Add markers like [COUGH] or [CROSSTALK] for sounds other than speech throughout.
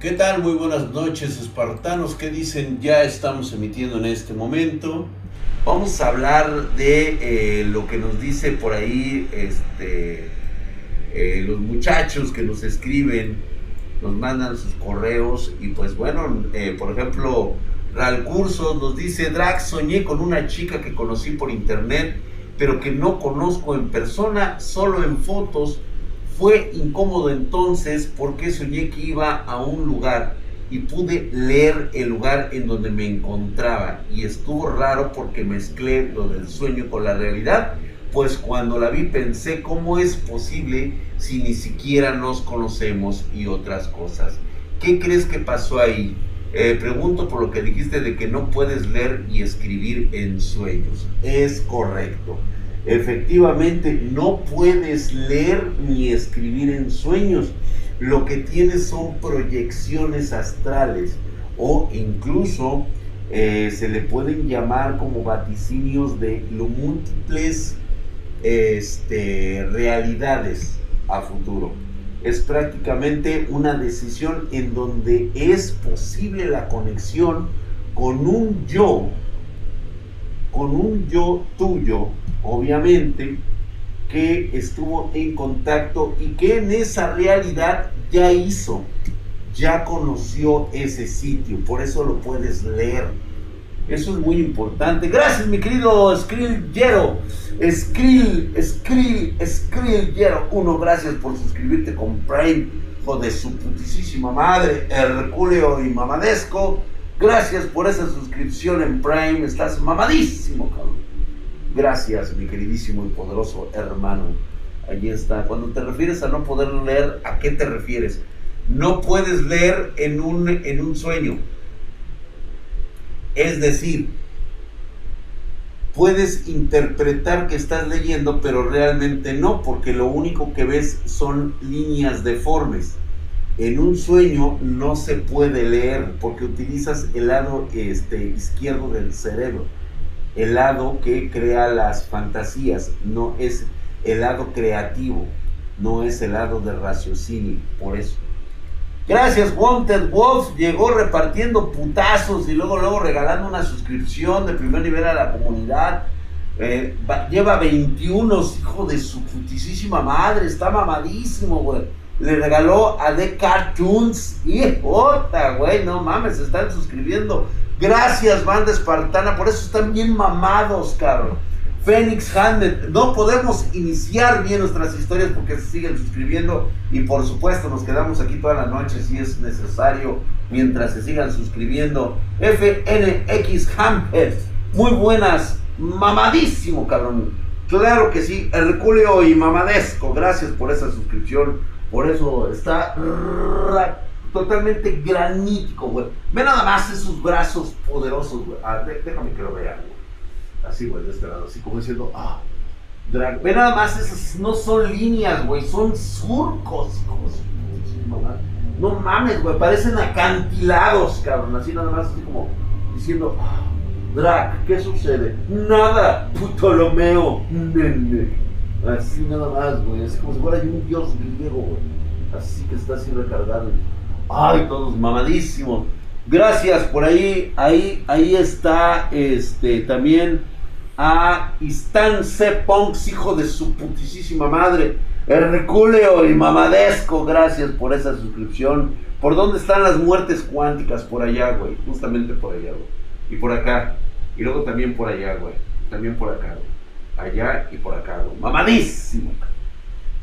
¿Qué tal? Muy buenas noches, espartanos. ¿Qué dicen? Ya estamos emitiendo en este momento. Vamos a hablar de eh, lo que nos dice por ahí este, eh, los muchachos que nos escriben, nos mandan sus correos y pues bueno, eh, por ejemplo, Ral Curso nos dice, Drax, soñé con una chica que conocí por internet, pero que no conozco en persona, solo en fotos. Fue incómodo entonces porque soñé que iba a un lugar y pude leer el lugar en donde me encontraba y estuvo raro porque mezclé lo del sueño con la realidad, pues cuando la vi pensé cómo es posible si ni siquiera nos conocemos y otras cosas. ¿Qué crees que pasó ahí? Eh, pregunto por lo que dijiste de que no puedes leer y escribir en sueños. Es correcto. Efectivamente, no puedes leer ni escribir en sueños. Lo que tienes son proyecciones astrales o incluso eh, se le pueden llamar como vaticinios de múltiples este, realidades a futuro es prácticamente una decisión en donde es posible la conexión con un yo, con un yo tuyo, obviamente, que estuvo en contacto y que en esa realidad ya hizo, ya conoció ese sitio, por eso lo puedes leer eso es muy importante. Gracias, mi querido Skrill Yero. Skrill, Skrill, Skrill Yero. Uno, gracias por suscribirte con Prime. Hijo de su putísima madre, Herculeo y Mamadesco. Gracias por esa suscripción en Prime. Estás mamadísimo, cabrón. Gracias, mi queridísimo y poderoso hermano. Allí está. Cuando te refieres a no poder leer, ¿a qué te refieres? No puedes leer en un, en un sueño es decir, puedes interpretar que estás leyendo, pero realmente no, porque lo único que ves son líneas deformes. En un sueño no se puede leer porque utilizas el lado este, izquierdo del cerebro, el lado que crea las fantasías, no es el lado creativo, no es el lado de raciocinio, por eso. Gracias, Wanted Wolf. Llegó repartiendo putazos y luego, luego regalando una suscripción de primer nivel a la comunidad. Eh, lleva 21, hijo de su putísima madre. Está mamadísimo, güey. Le regaló a The Cartoons. Y jota, güey. No mames, están suscribiendo. Gracias, banda espartana. Por eso están bien mamados, cabrón. Phoenix Handed. No podemos iniciar bien nuestras historias porque se siguen suscribiendo y por supuesto nos quedamos aquí toda la noche si es necesario mientras se sigan suscribiendo. FNX Hamhead. Muy buenas. Mamadísimo, cabrón. Claro que sí. Herculeo y Mamadesco. Gracias por esa suscripción. Por eso está totalmente granítico, güey. Ve nada más esos brazos poderosos, güey. Ah, déjame que lo vea, Así, güey, de este lado, así como diciendo, ah, drag. Ve nada más, esas no son líneas, güey, son surcos, No mames, güey, parecen acantilados, cabrón, así nada más, así como diciendo, ah, drag, ¿qué sucede? Nada, putolomeo, nene. Así nada más, güey, así como si fuera un dios griego, güey. Así que está así recargado. Ay, todos mamadísimos. Gracias por ahí, ahí, ahí está, este, también a Istan C. Punks, hijo de su putísima madre. Herculeo y Mamadesco, gracias por esa suscripción. ¿Por dónde están las muertes cuánticas? Por allá, güey. Justamente por allá, güey. Y por acá. Y luego también por allá, güey. También por acá, güey. Allá y por acá, güey. Mamadísimo.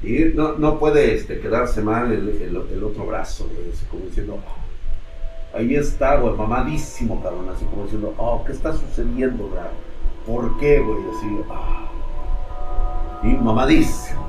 Y no, no puede este, quedarse mal el, otro brazo, güey. como diciendo, oh, ahí está, güey. Mamadísimo, cabrón. Así como diciendo, oh, ¿qué está sucediendo, güey? ¿Por qué, güey? Así, ah. Y mamadísimo.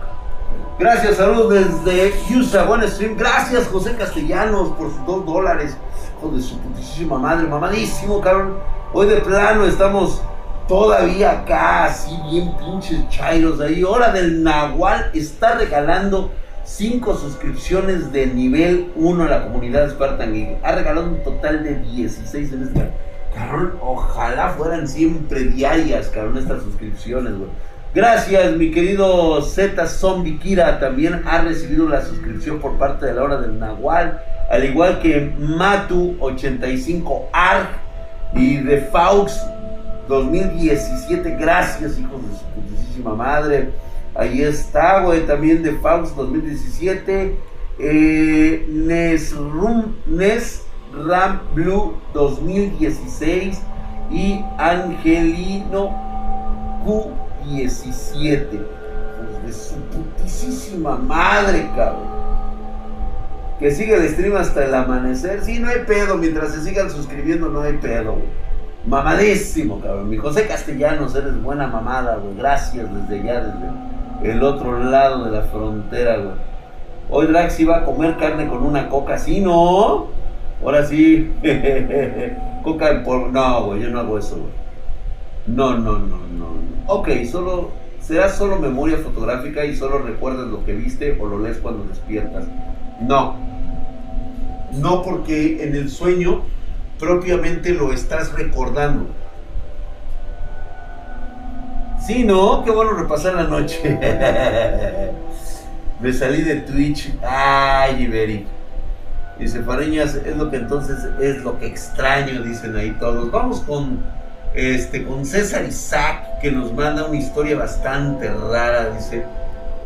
Gracias, saludos desde Houston, buen stream. Gracias, José Castellanos, por sus dos dólares. Hijo de su putísima madre, mamadísimo, cabrón. Hoy de plano estamos todavía acá, así bien pinches chairos ahí. Hora del Nahual está regalando cinco suscripciones de nivel 1 a la comunidad Spartan. Ha regalado un total de 16 en este Cabrón, ojalá fueran siempre diarias, cabrón, estas suscripciones, güey. Gracias, mi querido Z Zombie Kira. También ha recibido la suscripción por parte de la hora del Nahual. al igual que Matu85 Arg y The Faux 2017. Gracias, hijos de su putísima madre. Ahí está, güey, también de Faux 2017. Eh, Nesrum, Nesram Blue 2016 y Angelino Q17. Pues de su putísima madre, cabrón. Que siga el stream hasta el amanecer. Sí, no hay pedo. Mientras se sigan suscribiendo, no hay pedo, Mamadísimo, cabrón. Mi José Castellanos, eres buena mamada, güey. Gracias desde allá, desde el otro lado de la frontera, güey. Hoy Drax iba a comer carne con una coca, ¿sí, no? Ahora sí. [LAUGHS] coca en polvo. No, güey, yo no hago eso, güey. No, no, no, no. Ok, solo será solo memoria fotográfica y solo recuerdas lo que viste o lo lees cuando despiertas. No. No porque en el sueño propiamente lo estás recordando. Sí, ¿no? Qué bueno repasar la noche. [LAUGHS] Me salí de Twitch. Ay, Iberic. Dice Fareñas, es lo que entonces es lo que extraño, dicen ahí todos. Vamos con este con César Isaac, que nos manda una historia bastante rara. Dice: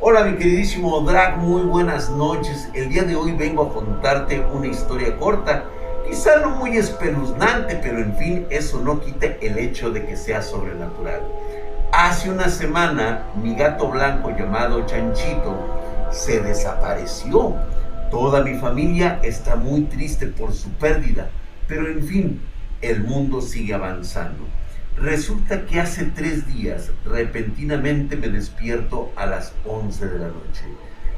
Hola, mi queridísimo Drag, muy buenas noches. El día de hoy vengo a contarte una historia corta Quizá no muy espeluznante, pero en fin, eso no quita el hecho de que sea sobrenatural. Hace una semana, mi gato blanco llamado Chanchito se desapareció. Toda mi familia está muy triste por su pérdida, pero en fin, el mundo sigue avanzando. Resulta que hace tres días repentinamente me despierto a las 11 de la noche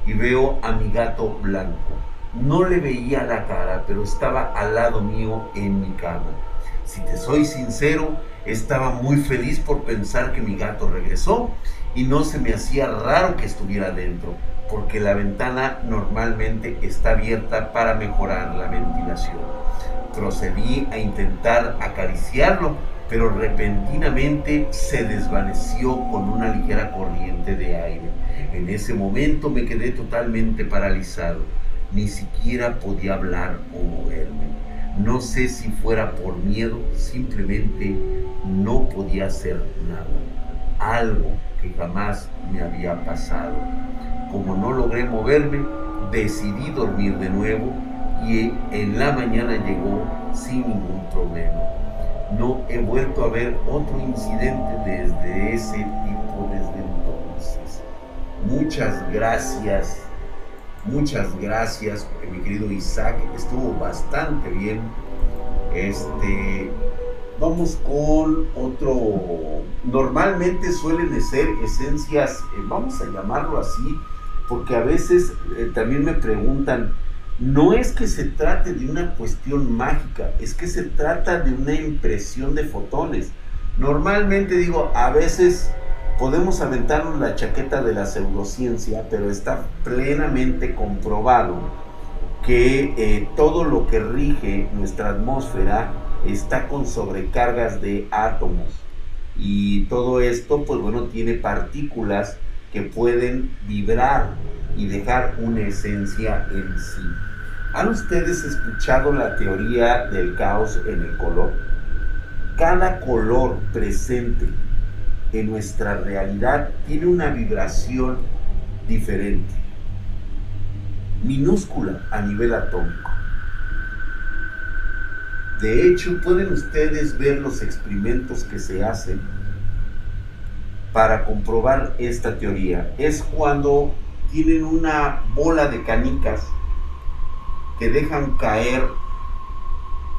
y veo a mi gato blanco no le veía la cara, pero estaba al lado mío en mi cama. Si te soy sincero, estaba muy feliz por pensar que mi gato regresó y no se me hacía raro que estuviera dentro, porque la ventana normalmente está abierta para mejorar la ventilación. Procedí a intentar acariciarlo, pero repentinamente se desvaneció con una ligera corriente de aire. En ese momento me quedé totalmente paralizado ni siquiera podía hablar o moverme. No sé si fuera por miedo, simplemente no podía hacer nada. Algo que jamás me había pasado. Como no logré moverme, decidí dormir de nuevo y en la mañana llegó sin ningún problema. No he vuelto a ver otro incidente desde ese tipo desde entonces. Muchas gracias Muchas gracias, mi querido Isaac. Estuvo bastante bien. Este, vamos con otro. Normalmente suelen ser esencias, eh, vamos a llamarlo así, porque a veces eh, también me preguntan, no es que se trate de una cuestión mágica, es que se trata de una impresión de fotones. Normalmente digo, a veces podemos aventarnos la chaqueta de la pseudociencia, pero está plenamente comprobado que eh, todo lo que rige nuestra atmósfera está con sobrecargas de átomos. Y todo esto, pues bueno, tiene partículas que pueden vibrar y dejar una esencia en sí. ¿Han ustedes escuchado la teoría del caos en el color? Cada color presente en nuestra realidad tiene una vibración diferente, minúscula a nivel atómico. De hecho, pueden ustedes ver los experimentos que se hacen para comprobar esta teoría. Es cuando tienen una bola de canicas que dejan caer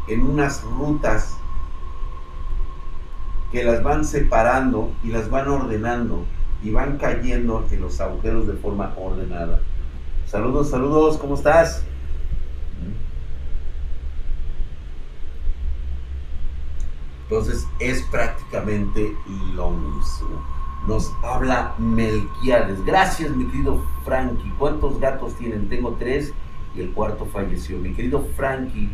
en unas rutas que las van separando y las van ordenando y van cayendo en los agujeros de forma ordenada. Saludos, saludos, ¿cómo estás? Entonces es prácticamente lo mismo. Nos habla Melquiades. Gracias, mi querido Frankie. ¿Cuántos gatos tienen? Tengo tres y el cuarto falleció. Mi querido Frankie,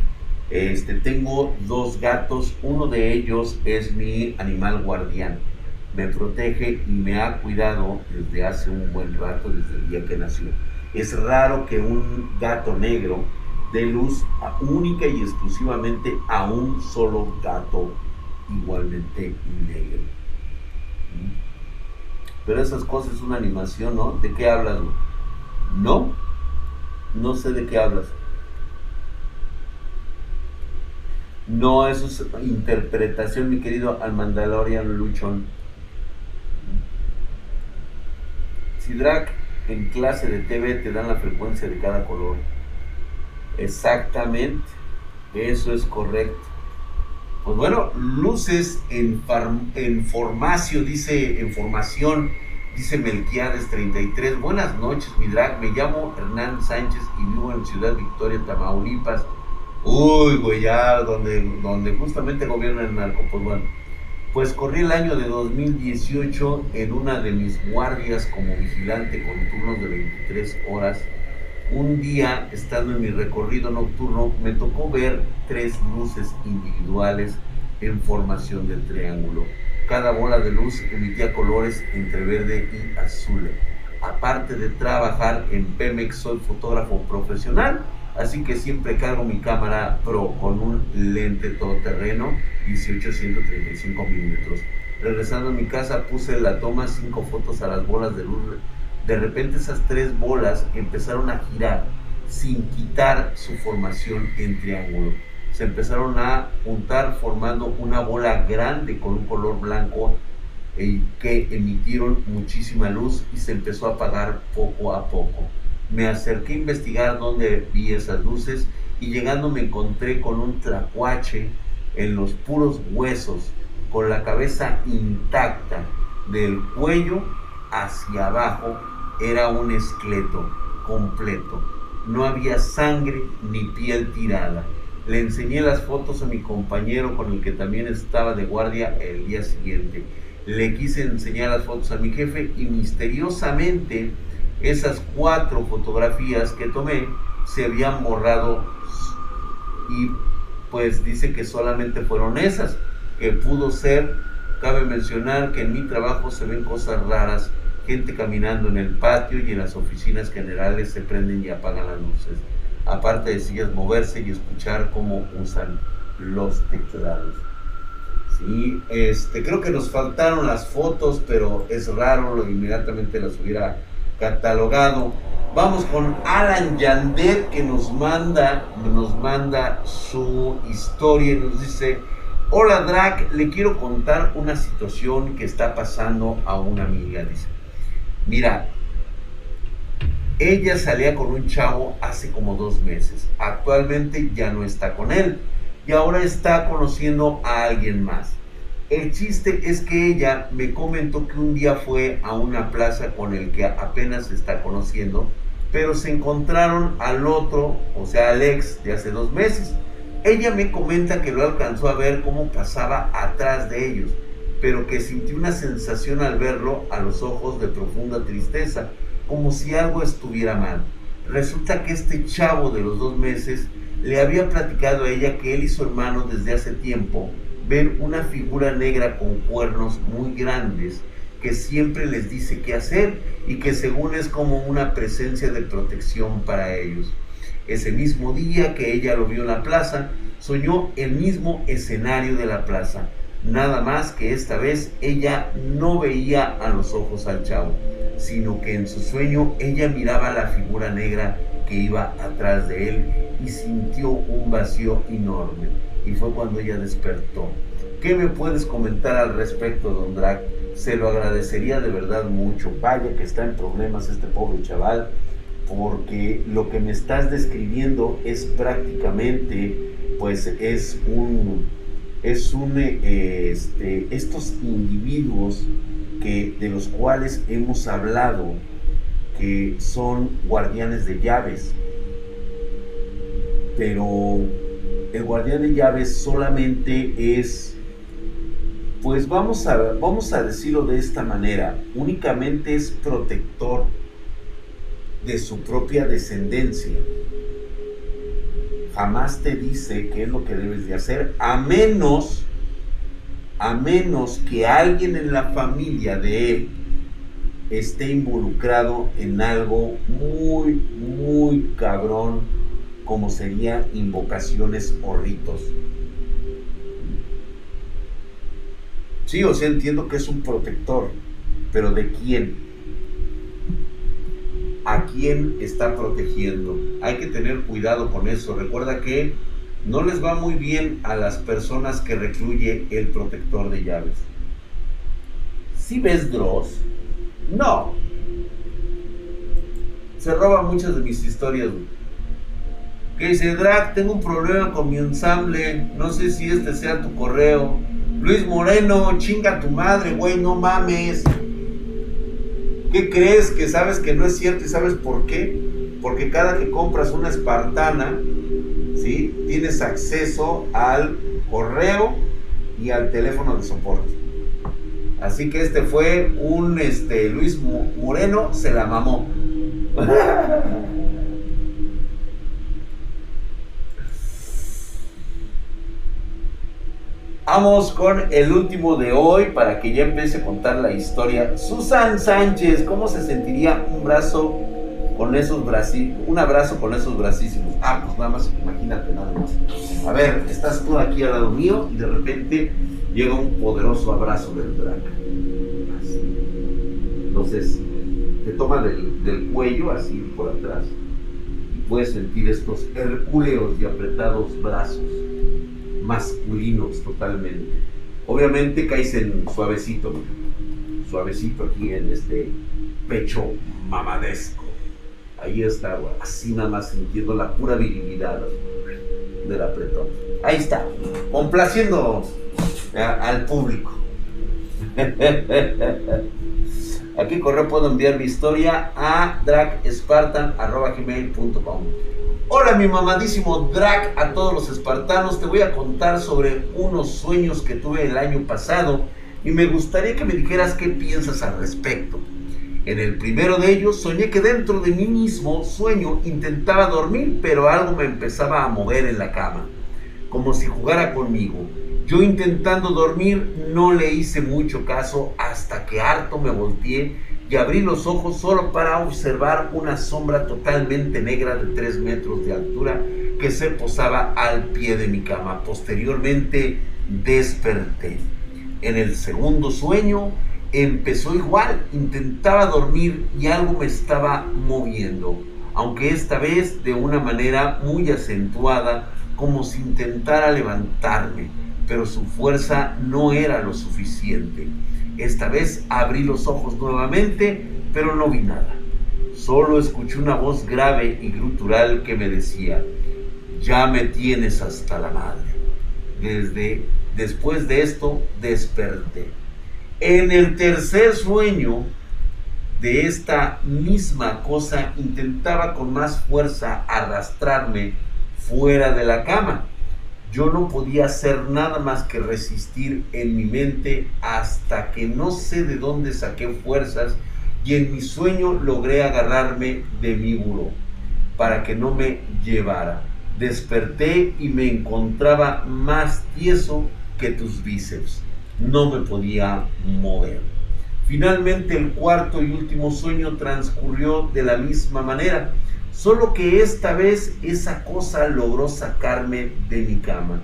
este, tengo dos gatos, uno de ellos es mi animal guardián. Me protege y me ha cuidado desde hace un buen rato, desde el día que nació. Es raro que un gato negro de luz única y exclusivamente a un solo gato igualmente negro. Pero esas cosas es una animación, ¿no? ¿De qué hablas? No, no sé de qué hablas. No, eso es interpretación, mi querido al Mandalorian Luchón. Si Drac en clase de TV te dan la frecuencia de cada color. Exactamente, eso es correcto. Pues bueno, luces en, en formacio, dice en formación, dice Melquiades 33. Buenas noches, mi drag. Me llamo Hernán Sánchez y vivo en Ciudad Victoria, Tamaulipas. Uy, ya donde, donde justamente gobierna el narco. Pues bueno, pues corrí el año de 2018 en una de mis guardias como vigilante con turnos de 23 horas. Un día, estando en mi recorrido nocturno, me tocó ver tres luces individuales en formación de triángulo. Cada bola de luz emitía colores entre verde y azul. Aparte de trabajar en Pemex, soy fotógrafo profesional Así que siempre cargo mi cámara Pro con un lente todoterreno 18-135 milímetros. Regresando a mi casa puse la toma cinco fotos a las bolas de luz. De repente esas tres bolas empezaron a girar sin quitar su formación en triángulo. Se empezaron a juntar formando una bola grande con un color blanco eh, que emitieron muchísima luz y se empezó a apagar poco a poco me acerqué a investigar dónde vi esas luces y llegando me encontré con un tlacuache en los puros huesos, con la cabeza intacta, del cuello hacia abajo era un esqueleto completo. No había sangre ni piel tirada. Le enseñé las fotos a mi compañero con el que también estaba de guardia el día siguiente. Le quise enseñar las fotos a mi jefe y misteriosamente esas cuatro fotografías que tomé se habían borrado y pues dice que solamente fueron esas, que pudo ser, cabe mencionar que en mi trabajo se ven cosas raras, gente caminando en el patio y en las oficinas generales se prenden y apagan las luces, aparte de sillas moverse y escuchar cómo usan los teclados. Sí, este, creo que nos faltaron las fotos, pero es raro, inmediatamente las hubiera catalogado. Vamos con Alan Yander que nos manda, nos manda su historia y nos dice, hola Drac, le quiero contar una situación que está pasando a una amiga. Dice, mira, ella salía con un chavo hace como dos meses. Actualmente ya no está con él y ahora está conociendo a alguien más. El chiste es que ella me comentó que un día fue a una plaza con el que apenas se está conociendo, pero se encontraron al otro, o sea, al ex de hace dos meses. Ella me comenta que lo alcanzó a ver cómo pasaba atrás de ellos, pero que sintió una sensación al verlo a los ojos de profunda tristeza, como si algo estuviera mal. Resulta que este chavo de los dos meses le había platicado a ella que él y su hermano desde hace tiempo ver una figura negra con cuernos muy grandes que siempre les dice qué hacer y que según es como una presencia de protección para ellos. Ese mismo día que ella lo vio en la plaza, soñó el mismo escenario de la plaza, nada más que esta vez ella no veía a los ojos al chavo, sino que en su sueño ella miraba la figura negra que iba atrás de él y sintió un vacío enorme y fue cuando ella despertó. ¿Qué me puedes comentar al respecto, don Drac? Se lo agradecería de verdad mucho. Vaya que está en problemas este pobre chaval, porque lo que me estás describiendo es prácticamente, pues es un, es un, este, estos individuos que, de los cuales hemos hablado, que son guardianes de llaves, pero el guardián de llaves solamente es, pues vamos a, vamos a decirlo de esta manera, únicamente es protector de su propia descendencia. Jamás te dice qué es lo que debes de hacer, a menos, a menos que alguien en la familia de él esté involucrado en algo muy, muy cabrón como sería invocaciones o ritos. Sí, o sea, entiendo que es un protector, pero ¿de quién? ¿A quién está protegiendo? Hay que tener cuidado con eso. Recuerda que no les va muy bien a las personas que recluye el protector de llaves. ¿Sí ves Dross? No. Se roba muchas de mis historias. Que dice, Drag, tengo un problema con mi ensamble. No sé si este sea tu correo. Luis Moreno, chinga tu madre, güey, no mames. ¿Qué crees? Que sabes que no es cierto y sabes por qué. Porque cada que compras una espartana, ¿sí? Tienes acceso al correo y al teléfono de soporte. Así que este fue un este, Luis Moreno, se la mamó. [LAUGHS] Vamos con el último de hoy para que ya empiece a contar la historia. Susan Sánchez, ¿cómo se sentiría un brazo con esos brazos, un abrazo con esos bracísimos? Ah, pues nada más, imagínate nada más. A ver, estás tú aquí al lado mío y de repente llega un poderoso abrazo del drag. Entonces, te toma del, del cuello así por atrás y puedes sentir estos hercúleos y apretados brazos masculinos totalmente. Obviamente caes en suavecito, suavecito aquí en este pecho mamadesco. Ahí está, así nada más sintiendo la pura virilidad del apretón. Ahí está, complaciendo al público. [LAUGHS] Aquí correo puedo enviar mi historia a dragspartan.com. Hola mi mamadísimo drag a todos los espartanos, te voy a contar sobre unos sueños que tuve el año pasado y me gustaría que me dijeras qué piensas al respecto. En el primero de ellos soñé que dentro de mí mismo sueño intentaba dormir pero algo me empezaba a mover en la cama, como si jugara conmigo. Yo intentando dormir no le hice mucho caso hasta que harto me volteé y abrí los ojos solo para observar una sombra totalmente negra de 3 metros de altura que se posaba al pie de mi cama. Posteriormente desperté. En el segundo sueño empezó igual, intentaba dormir y algo me estaba moviendo, aunque esta vez de una manera muy acentuada, como si intentara levantarme, pero su fuerza no era lo suficiente. Esta vez abrí los ojos nuevamente, pero no vi nada. Solo escuché una voz grave y grutural que me decía, ya me tienes hasta la madre. Desde después de esto desperté. En el tercer sueño de esta misma cosa intentaba con más fuerza arrastrarme fuera de la cama yo no podía hacer nada más que resistir en mi mente hasta que no sé de dónde saqué fuerzas y en mi sueño logré agarrarme de mi buró para que no me llevara. Desperté y me encontraba más tieso que tus bíceps. No me podía mover. Finalmente el cuarto y último sueño transcurrió de la misma manera Solo que esta vez esa cosa logró sacarme de mi cama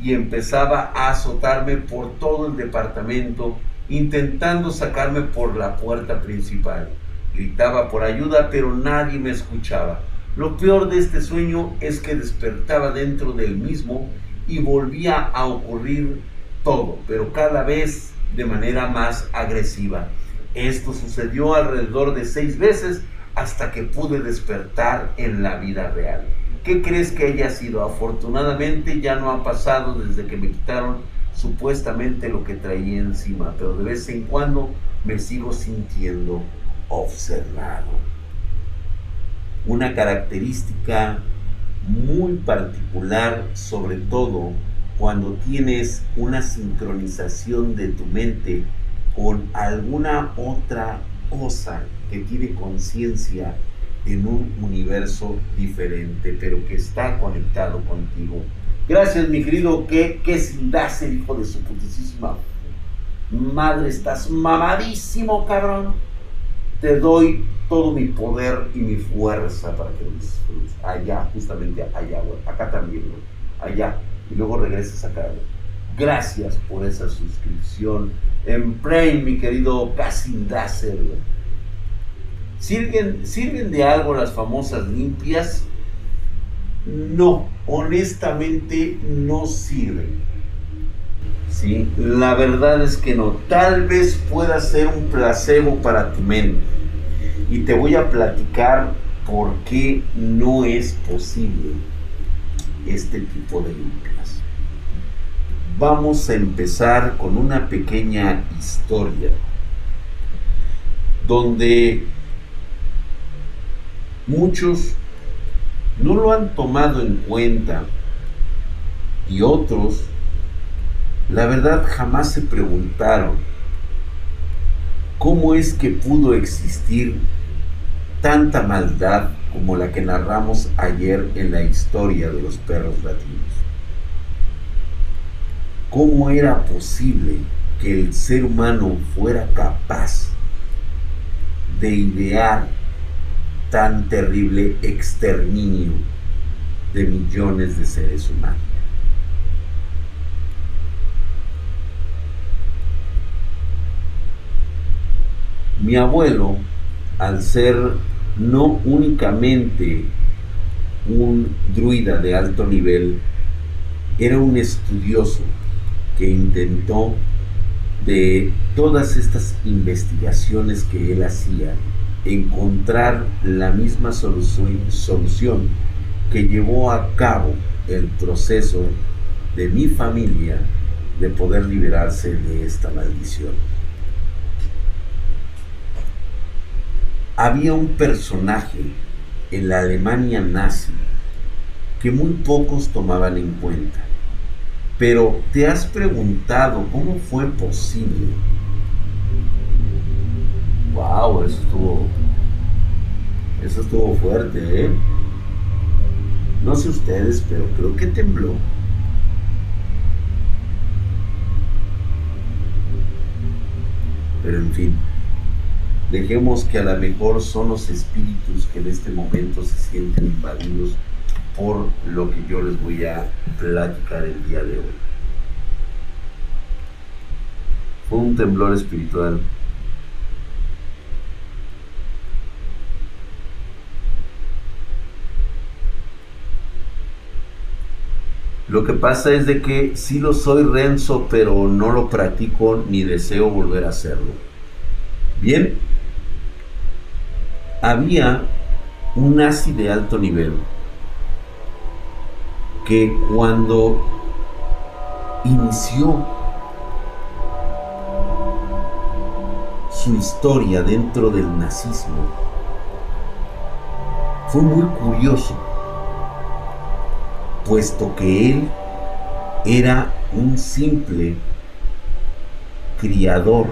y empezaba a azotarme por todo el departamento, intentando sacarme por la puerta principal. Gritaba por ayuda, pero nadie me escuchaba. Lo peor de este sueño es que despertaba dentro del mismo y volvía a ocurrir todo, pero cada vez de manera más agresiva. Esto sucedió alrededor de seis veces hasta que pude despertar en la vida real. ¿Qué crees que haya sido? Afortunadamente ya no ha pasado desde que me quitaron supuestamente lo que traía encima, pero de vez en cuando me sigo sintiendo observado. Una característica muy particular, sobre todo cuando tienes una sincronización de tu mente con alguna otra cosa que tiene conciencia en un universo diferente, pero que está conectado contigo. Gracias, mi querido, que, que sin darse el hijo de su putísima madre, estás mamadísimo, cabrón. te doy todo mi poder y mi fuerza para que lo disfrutes. Allá, justamente allá, güey. Acá también, güey. Allá. Y luego regresas acá, güey. Gracias por esa suscripción en Prime, mi querido güey. ¿Sirven, ¿Sirven de algo las famosas limpias? No, honestamente no sirven. ¿Sí? La verdad es que no. Tal vez pueda ser un placebo para tu mente. Y te voy a platicar por qué no es posible este tipo de limpias. Vamos a empezar con una pequeña historia donde muchos no lo han tomado en cuenta y otros, la verdad, jamás se preguntaron cómo es que pudo existir tanta maldad como la que narramos ayer en la historia de los perros latinos. ¿Cómo era posible que el ser humano fuera capaz de idear tan terrible exterminio de millones de seres humanos. Mi abuelo, al ser no únicamente un druida de alto nivel, era un estudioso que intentó de todas estas investigaciones que él hacía encontrar la misma solución, que llevó a cabo el proceso de mi familia de poder liberarse de esta maldición. Había un personaje en la Alemania nazi que muy pocos tomaban en cuenta. Pero ¿te has preguntado cómo fue posible Wow, eso estuvo. Eso estuvo fuerte, ¿eh? No sé ustedes, pero creo que tembló. Pero en fin, dejemos que a lo mejor son los espíritus que en este momento se sienten invadidos por lo que yo les voy a platicar el día de hoy. Fue un temblor espiritual Lo que pasa es de que sí lo soy Renzo, pero no lo practico ni deseo volver a hacerlo. Bien, había un nazi de alto nivel que cuando inició su historia dentro del nazismo, fue muy curioso puesto que él era un simple criador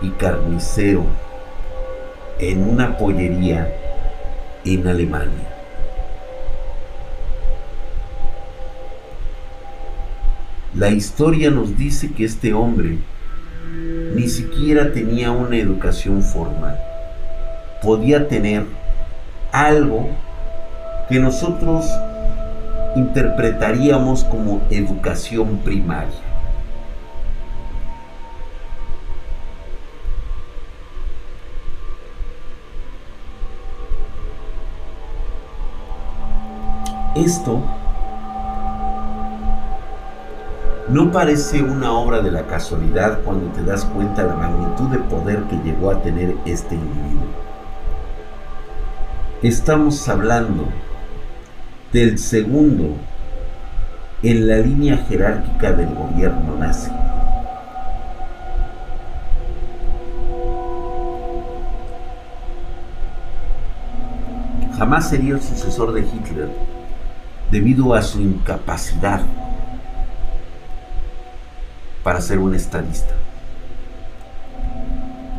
y carnicero en una pollería en Alemania. La historia nos dice que este hombre ni siquiera tenía una educación formal. Podía tener algo que nosotros interpretaríamos como educación primaria. Esto no parece una obra de la casualidad cuando te das cuenta de la magnitud de poder que llegó a tener este individuo. Estamos hablando del segundo en la línea jerárquica del gobierno nazi. Jamás sería el sucesor de Hitler debido a su incapacidad para ser un estadista.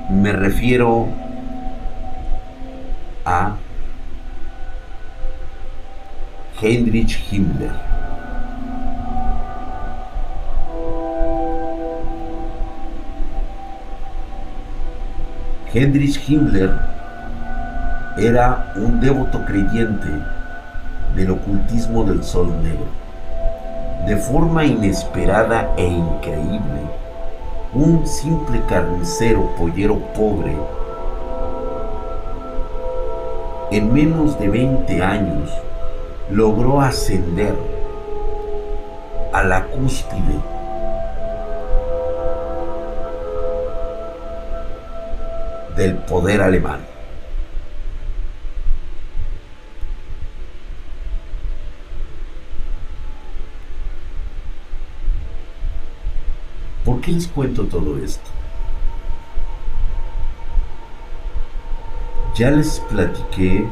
Me refiero a Heinrich Himmler. Heinrich Himmler era un devoto creyente del ocultismo del sol negro. De forma inesperada e increíble, un simple carnicero pollero pobre, en menos de 20 años, logró ascender a la cúspide del poder alemán. ¿Por qué les cuento todo esto? Ya les platiqué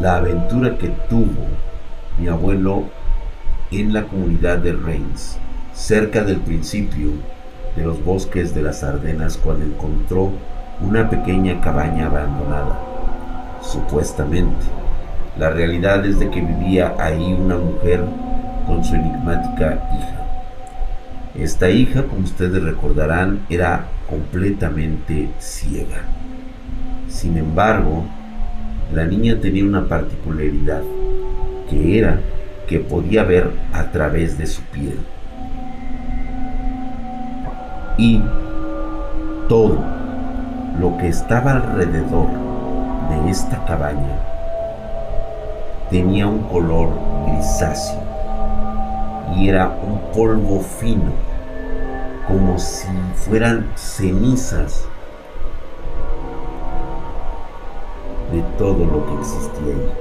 la aventura que tuvo mi abuelo en la comunidad de Reims, cerca del principio de los bosques de las Ardenas cuando encontró una pequeña cabaña abandonada, supuestamente. La realidad es de que vivía ahí una mujer con su enigmática hija. Esta hija, como ustedes recordarán, era completamente ciega. Sin embargo, la niña tenía una particularidad, que era que podía ver a través de su piel. Y todo lo que estaba alrededor de esta cabaña tenía un color grisáceo y era un polvo fino, como si fueran cenizas de todo lo que existía ahí.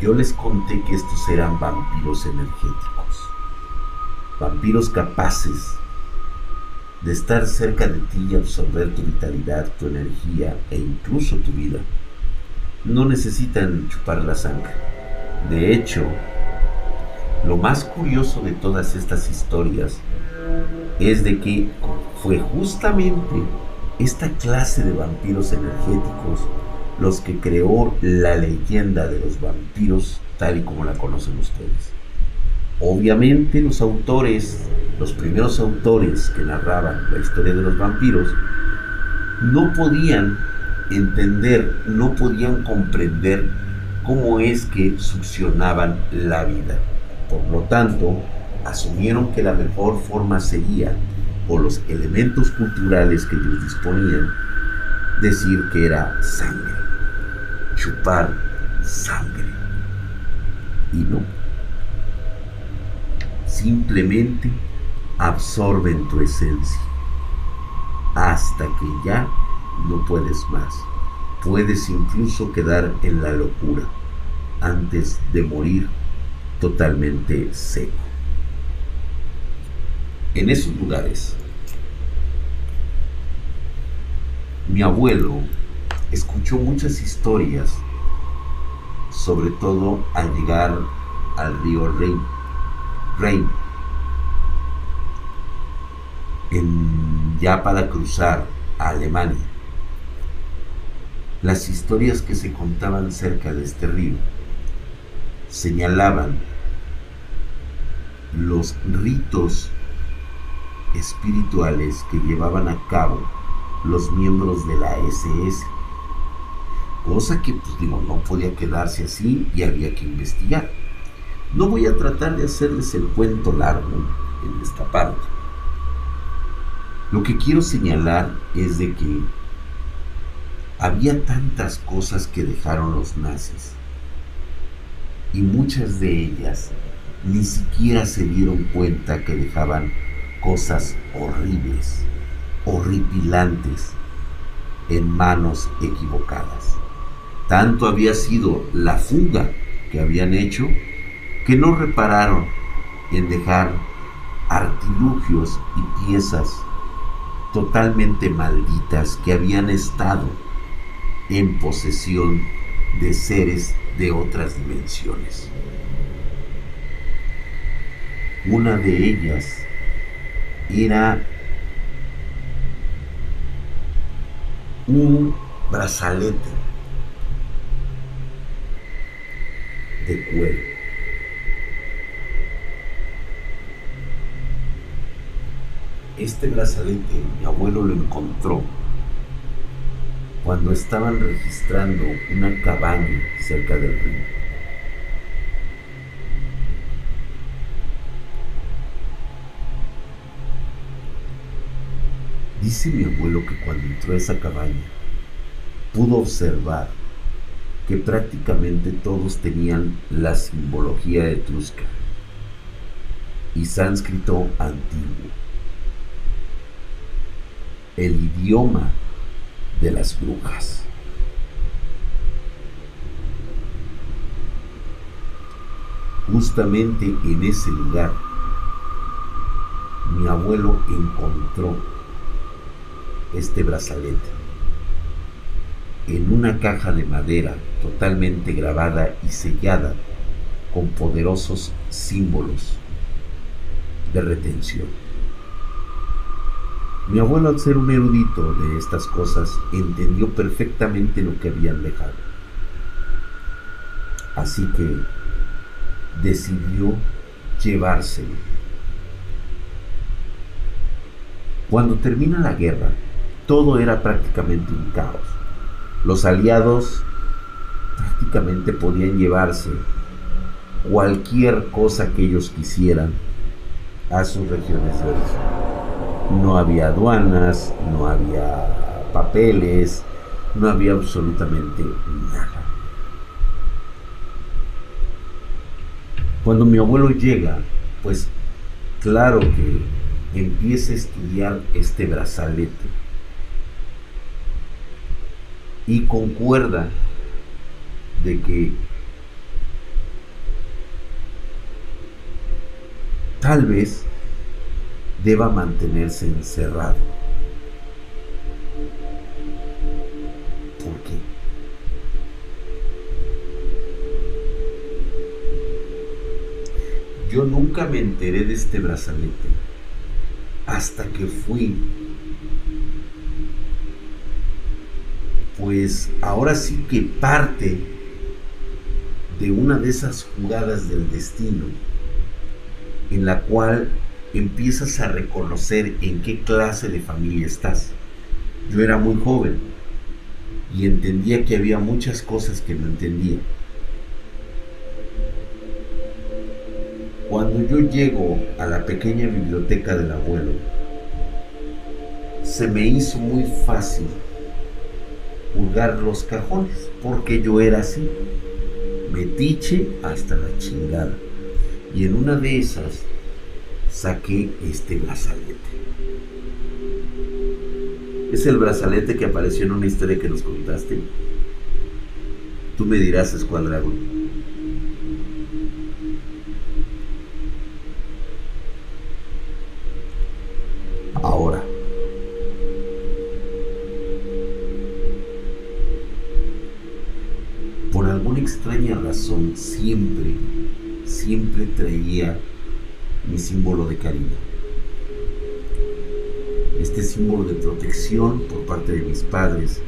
Yo les conté que estos eran vampiros energéticos, vampiros capaces de estar cerca de ti y absorber tu vitalidad, tu energía e incluso tu vida. No necesitan chupar la sangre. De hecho, lo más curioso de todas estas historias es de que fue justamente esta clase de vampiros energéticos los que creó la leyenda de los vampiros tal y como la conocen ustedes. Obviamente los autores, los primeros autores que narraban la historia de los vampiros, no podían entender, no podían comprender cómo es que succionaban la vida. Por lo tanto, asumieron que la mejor forma sería, por los elementos culturales que ellos disponían, decir que era sangre chupar sangre. Y no. Simplemente absorben tu esencia hasta que ya no puedes más. Puedes incluso quedar en la locura antes de morir totalmente seco. En esos lugares, mi abuelo escuchó muchas historias, sobre todo al llegar al río Rein, en, ya para cruzar a Alemania. Las historias que se contaban cerca de este río señalaban los ritos espirituales que llevaban a cabo los miembros de la SS cosa que pues digo, no podía quedarse así y había que investigar. No voy a tratar de hacerles el cuento largo en esta parte. Lo que quiero señalar es de que había tantas cosas que dejaron los nazis y muchas de ellas ni siquiera se dieron cuenta que dejaban cosas horribles, horripilantes en manos equivocadas. Tanto había sido la fuga que habían hecho que no repararon en dejar artilugios y piezas totalmente malditas que habían estado en posesión de seres de otras dimensiones. Una de ellas era un brazalete de cuero. Este brazalete mi abuelo lo encontró cuando estaban registrando una cabaña cerca del río. Dice mi abuelo que cuando entró a esa cabaña pudo observar que prácticamente todos tenían la simbología etrusca y sánscrito antiguo, el idioma de las brujas. Justamente en ese lugar, mi abuelo encontró este brazalete en una caja de madera totalmente grabada y sellada con poderosos símbolos de retención. Mi abuelo, al ser un erudito de estas cosas, entendió perfectamente lo que habían dejado. Así que decidió llevárselo. Cuando termina la guerra, todo era prácticamente un caos. Los aliados prácticamente podían llevarse cualquier cosa que ellos quisieran a sus regiones de origen. No había aduanas, no había papeles, no había absolutamente nada. Cuando mi abuelo llega, pues claro que empieza a estudiar este brazalete y concuerda de que tal vez deba mantenerse encerrado. ¿Por qué? Yo nunca me enteré de este brazalete hasta que fui pues ahora sí que parte de una de esas jugadas del destino en la cual empiezas a reconocer en qué clase de familia estás. Yo era muy joven y entendía que había muchas cosas que no entendía. Cuando yo llego a la pequeña biblioteca del abuelo, se me hizo muy fácil pulgar los cajones, porque yo era así, metiche hasta la chingada. Y en una de esas saqué este brazalete. Es el brazalete que apareció en una historia que nos contaste. Tú me dirás, Escuadragón. Símbolo de cariño. Este símbolo de protección por parte de mis padres,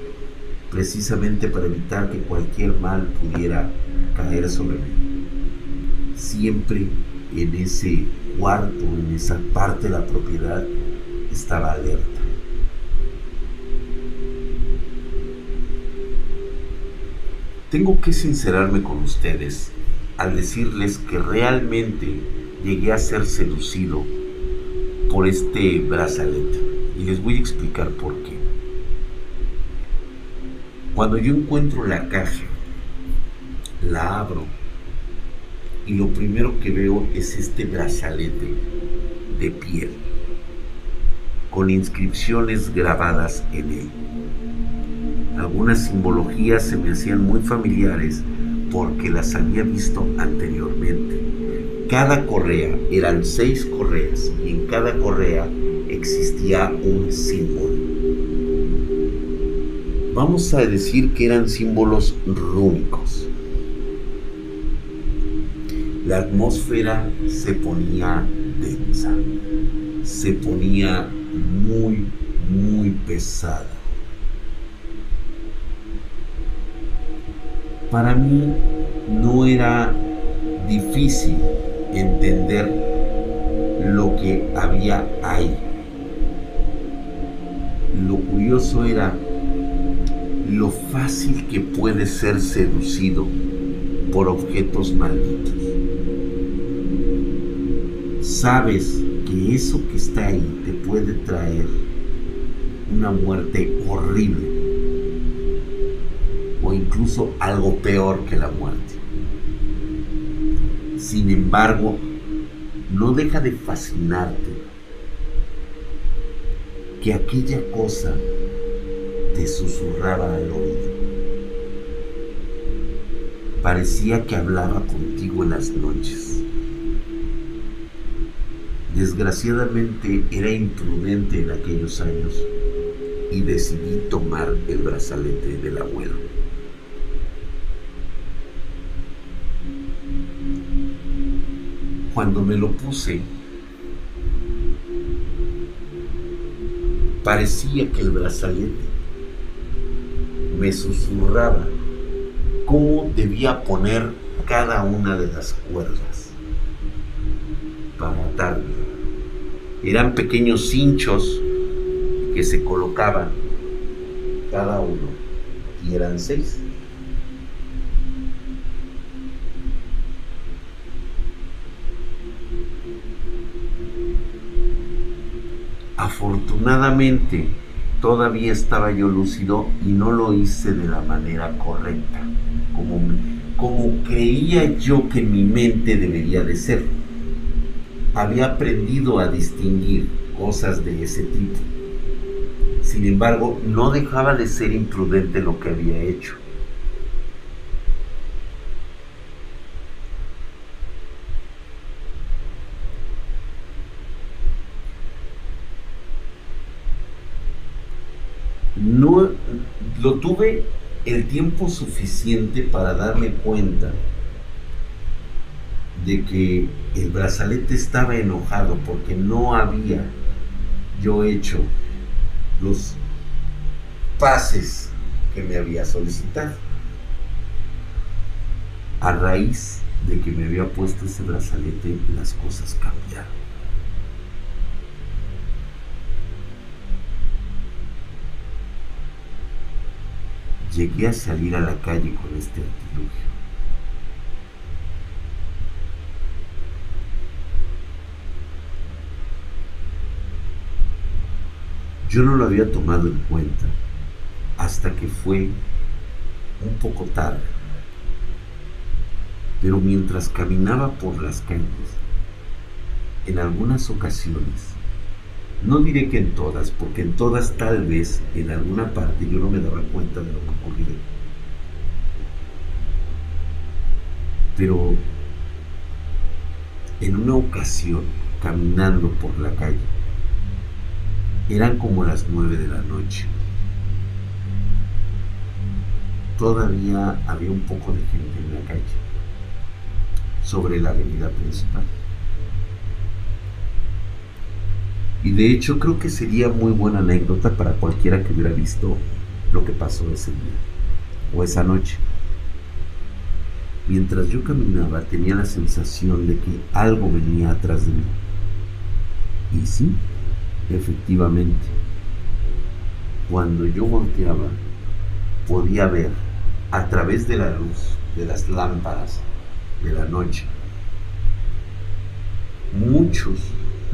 precisamente para evitar que cualquier mal pudiera caer sobre mí. Siempre en ese cuarto, en esa parte de la propiedad, estaba alerta. Tengo que sincerarme con ustedes al decirles que realmente llegué a ser seducido por este brazalete. Y les voy a explicar por qué. Cuando yo encuentro la caja, la abro y lo primero que veo es este brazalete de piel con inscripciones grabadas en él algunas simbologías se me hacían muy familiares porque las había visto anteriormente. Cada correa, eran seis correas, y en cada correa existía un símbolo. Vamos a decir que eran símbolos rúnicos. La atmósfera se ponía densa, se ponía muy, muy pesada. para mí no era difícil entender lo que había ahí. Lo curioso era lo fácil que puede ser seducido por objetos malditos. Sabes que eso que está ahí te puede traer una muerte horrible o incluso algo peor que la muerte. Sin embargo, no deja de fascinarte que aquella cosa te susurraba al oído. Parecía que hablaba contigo en las noches. Desgraciadamente era imprudente en aquellos años y decidí tomar el brazalete del abuelo. Cuando me lo puse, parecía que el brazalete me susurraba cómo debía poner cada una de las cuerdas para atarme. Eran pequeños cinchos que se colocaban cada uno y eran seis. Todavía estaba yo lúcido y no lo hice de la manera correcta, como, como creía yo que mi mente debería de ser. Había aprendido a distinguir cosas de ese tipo. Sin embargo, no dejaba de ser imprudente lo que había hecho. No lo tuve el tiempo suficiente para darme cuenta de que el brazalete estaba enojado porque no había yo hecho los pases que me había solicitado. A raíz de que me había puesto ese brazalete, las cosas cambiaron. Llegué a salir a la calle con este artilugio. Yo no lo había tomado en cuenta hasta que fue un poco tarde. Pero mientras caminaba por las calles, en algunas ocasiones no diré que en todas, porque en todas tal vez en alguna parte yo no me daba cuenta de lo que ocurría. Pero en una ocasión, caminando por la calle, eran como las nueve de la noche. Todavía había un poco de gente en la calle, sobre la avenida principal. Y de hecho creo que sería muy buena anécdota para cualquiera que hubiera visto lo que pasó ese día o esa noche. Mientras yo caminaba tenía la sensación de que algo venía atrás de mí. Y sí, efectivamente, cuando yo volteaba podía ver a través de la luz de las lámparas de la noche muchos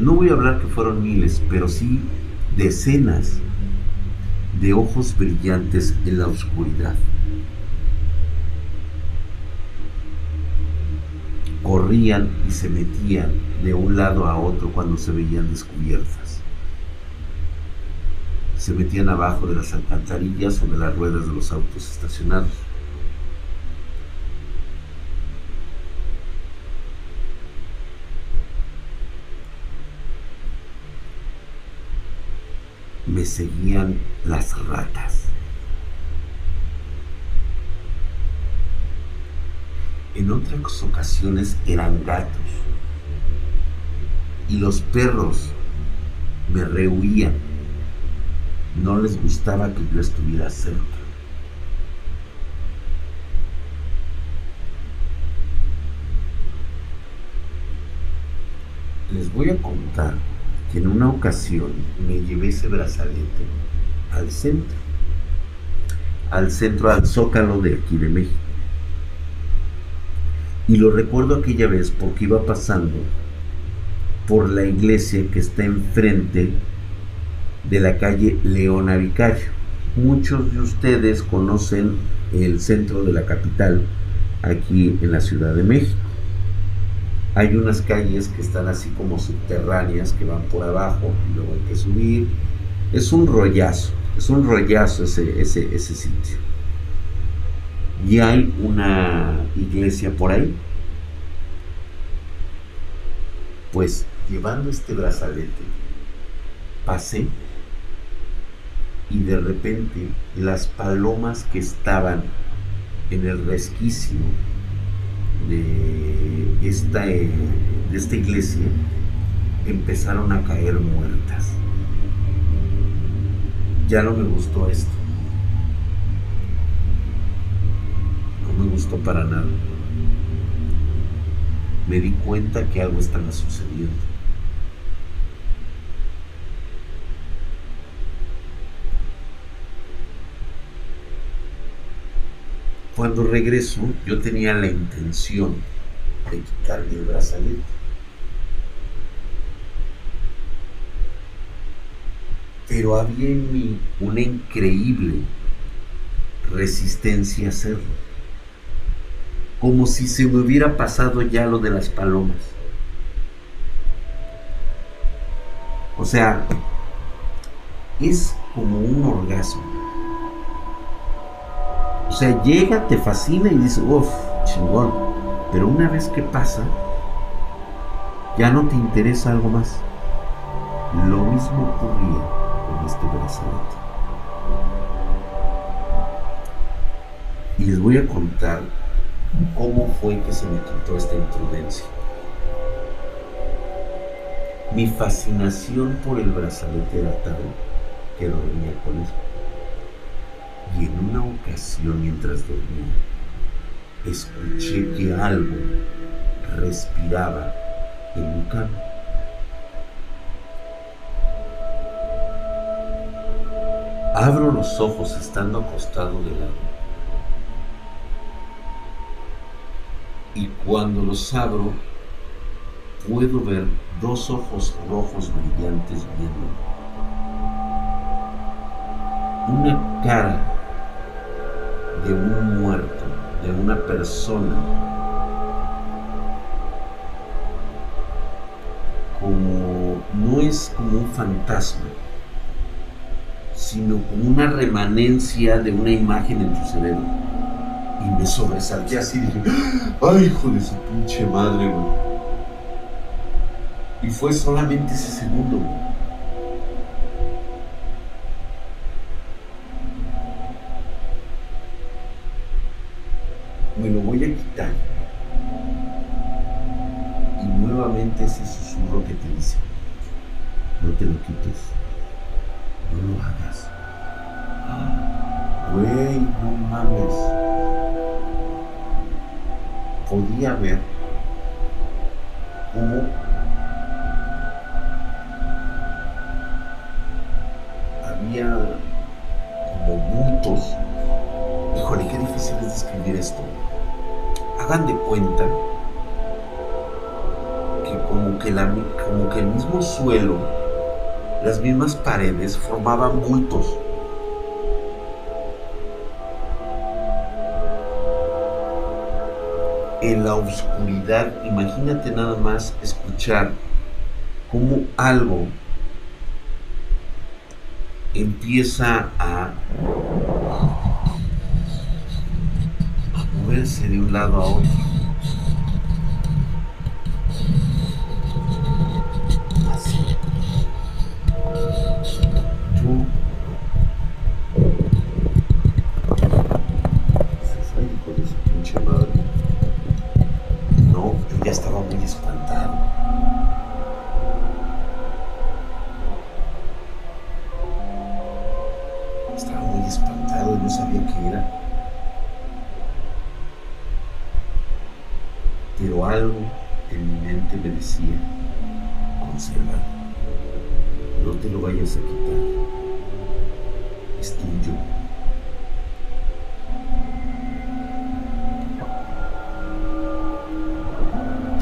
no voy a hablar que fueron miles, pero sí decenas de ojos brillantes en la oscuridad. Corrían y se metían de un lado a otro cuando se veían descubiertas. Se metían abajo de las alcantarillas o de las ruedas de los autos estacionados. Seguían las ratas. En otras ocasiones eran gatos. Y los perros me rehuían. No les gustaba que yo estuviera cerca. Les voy a contar que en una ocasión me llevé ese brazalete al centro. al centro, al zócalo de aquí de México. Y lo recuerdo aquella vez porque iba pasando por la iglesia que está enfrente de la calle Leona Vicario. Muchos de ustedes conocen el centro de la capital aquí en la Ciudad de México. Hay unas calles que están así como subterráneas que van por abajo y luego hay que subir. Es un rollazo, es un rollazo ese, ese, ese sitio. Y hay una iglesia por ahí. Pues llevando este brazalete, pasé y de repente las palomas que estaban en el resquicio de esta, de esta iglesia empezaron a caer muertas. Ya no me gustó esto. No me gustó para nada. Me di cuenta que algo estaba sucediendo. Cuando regreso, yo tenía la intención de quitarme el brazalete. Pero había en mí una increíble resistencia a hacerlo. Como si se me hubiera pasado ya lo de las palomas. O sea, es como un orgasmo o sea, llega, te fascina y dices, uff, chingón. Pero una vez que pasa, ya no te interesa algo más. Lo mismo ocurría con este brazalete. Y les voy a contar cómo fue que se me quitó esta imprudencia. Mi fascinación por el brazalete era tal que dormía con él y en una ocasión mientras dormía, escuché que algo respiraba en mi cama. Abro los ojos estando acostado de lado. Y cuando los abro, puedo ver dos ojos rojos brillantes viendo. Una cara de un muerto, de una persona, como no es como un fantasma, sino como una remanencia de una imagen en tu cerebro. Y me sobresalté así dije, ¡ay, hijo de su pinche madre, güey! Y fue solamente ese segundo, güey. Te lo quites, no lo hagas. Güey, no mames. Podía ver cómo había como bultos. Híjole, qué difícil es describir esto hagan de cuenta que como que, como que el mismo suelo, las mismas paredes formaban bultos. En la oscuridad, imagínate nada más escuchar como algo empieza a de un lado a otro.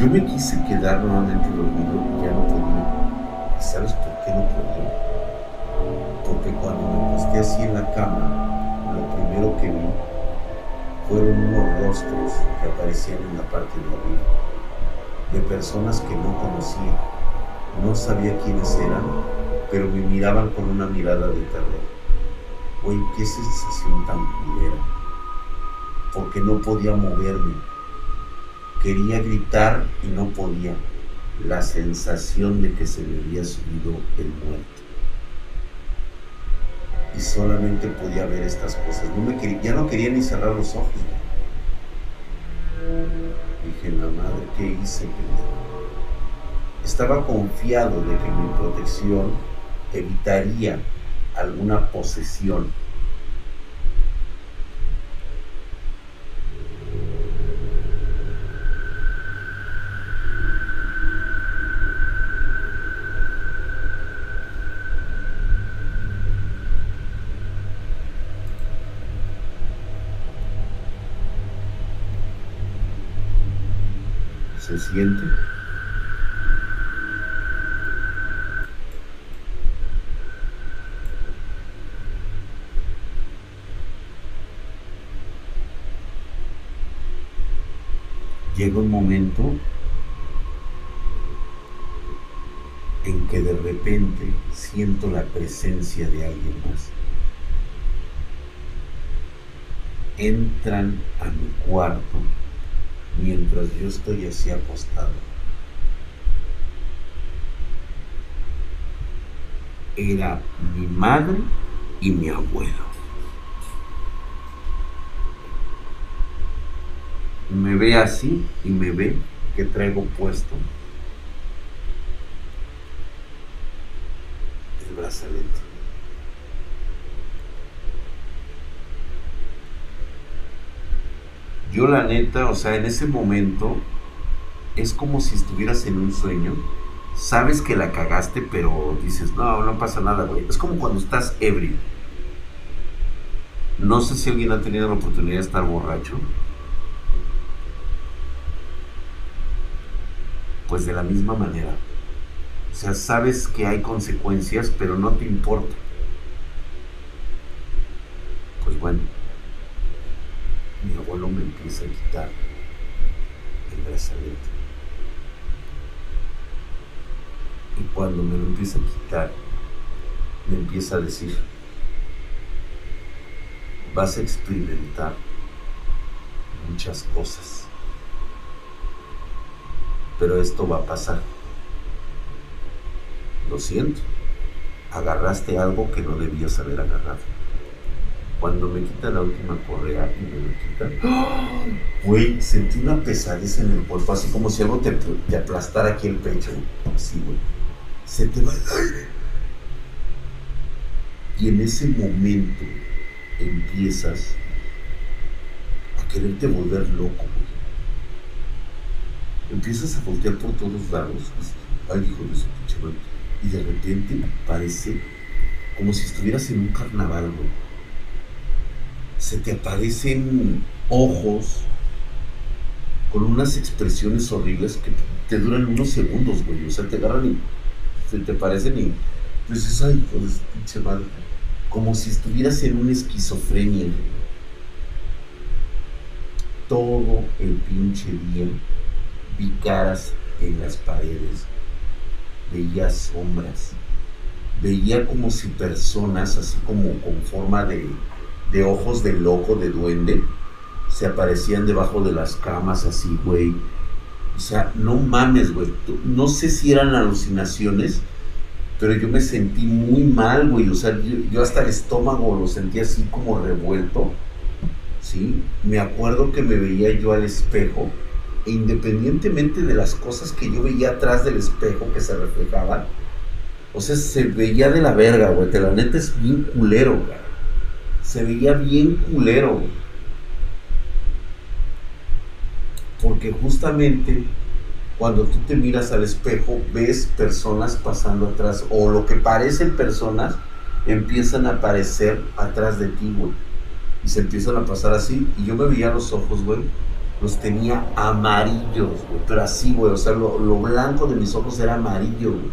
Yo me quise quedar nuevamente dormido y ya no podía. ¿Y sabes por qué no podía? Porque cuando me acosté así en la cama, lo primero que vi fueron unos rostros que aparecían en la parte de arriba, de personas que no conocía. No sabía quiénes eran, pero me miraban con una mirada de terror. Güey, qué sensación tan culera. Porque no podía moverme. Quería gritar y no podía. La sensación de que se me había subido el muerto. Y solamente podía ver estas cosas. No me quería, ya no quería ni cerrar los ojos. Dije, la madre, ¿qué hice, Estaba confiado de que mi protección evitaría alguna posesión. Llega un momento en que de repente siento la presencia de alguien más. Entran a mi cuarto mientras yo estoy así acostado. Era mi madre y mi abuelo. me ve así y me ve que traigo puesto el brazalete. Yo la neta, o sea, en ese momento es como si estuvieras en un sueño. Sabes que la cagaste, pero dices, no, no pasa nada, güey. Es como cuando estás ebrio. No sé si alguien ha tenido la oportunidad de estar borracho Pues de la misma manera. O sea, sabes que hay consecuencias, pero no te importa. Pues bueno, abuelo me empieza a quitar el brazalete. Y cuando me lo empieza a quitar, me empieza a decir, vas a experimentar muchas cosas pero esto va a pasar. Lo siento, agarraste algo que no debías haber agarrado. Cuando me quita la última correa y me lo quita, güey, sentí una pesadez en el cuerpo, así como si algo te, aplastara aquí el pecho. Así, güey. Se te va. Y en ese momento empiezas a quererte volver loco, güey empiezas a voltear por todos lados, ay, hijo de su pinche y de repente parece como si estuvieras en un carnaval, güey. Se te aparecen ojos con unas expresiones horribles que te duran unos segundos, güey. O sea, te agarran y se te parecen y ay, hijo de su pinche madre. Como si estuvieras en una esquizofrenia, Todo el pinche día vi caras en las paredes, veía sombras, veía como si personas, así como con forma de, de ojos de loco, de duende, se aparecían debajo de las camas así, güey. O sea, no mames, güey. No sé si eran alucinaciones, pero yo me sentí muy mal, güey. O sea, yo, hasta el estómago lo sentí así como revuelto. ¿Sí? Me acuerdo que me veía yo al espejo e independientemente de las cosas que yo veía atrás del espejo que se reflejaban, o sea, se veía de la verga, güey. La neta es bien culero, güey. Se veía bien culero. Porque justamente cuando tú te miras al espejo, ves personas pasando atrás, o lo que parecen personas empiezan a aparecer atrás de ti, güey. Y se empiezan a pasar así. Y yo me veía los ojos, güey los tenía amarillos, güey, pero así, güey, o sea, lo, blanco de mis ojos era amarillo, güey.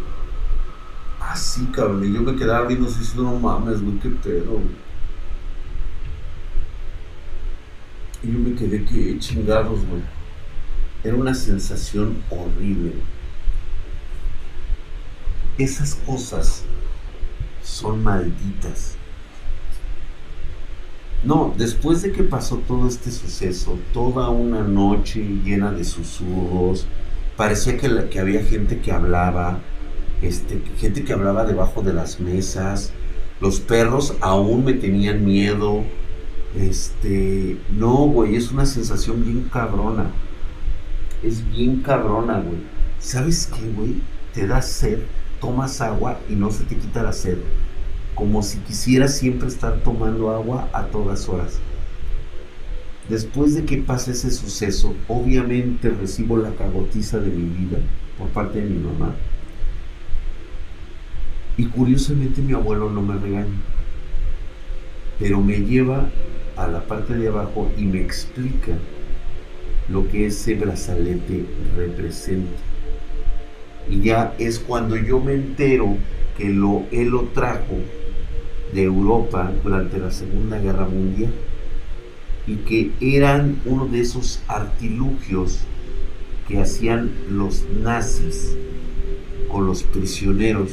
Así, cabrón, y yo me quedaba viendo así, no mames, güey, qué pedo, güey. Y yo me quedé que chingados, güey. Era una sensación horrible. Esas cosas son malditas. No, después de que pasó todo este suceso, toda una noche llena de susurros, parecía que, que había gente que hablaba, este, gente que hablaba debajo de las mesas, los perros aún me tenían miedo, este, no, güey, es una sensación bien cabrona, es bien cabrona, güey. ¿Sabes qué, güey? Te da sed, tomas agua y no se te quita la sed como si quisiera siempre estar tomando agua a todas horas. Después de que pase ese suceso, obviamente recibo la cagotiza de mi vida por parte de mi mamá. Y curiosamente mi abuelo no me regaña, pero me lleva a la parte de abajo y me explica lo que ese brazalete representa. Y ya es cuando yo me entero que lo, él lo trajo de Europa durante la Segunda Guerra Mundial y que eran uno de esos artilugios que hacían los nazis con los prisioneros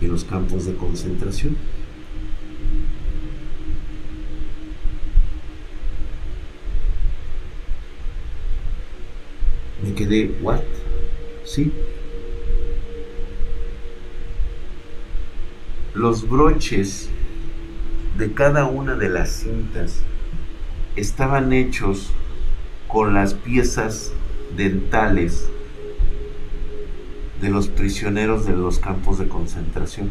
en los campos de concentración. Me quedé, ¿what? Sí. Los broches de cada una de las cintas estaban hechos con las piezas dentales de los prisioneros de los campos de concentración,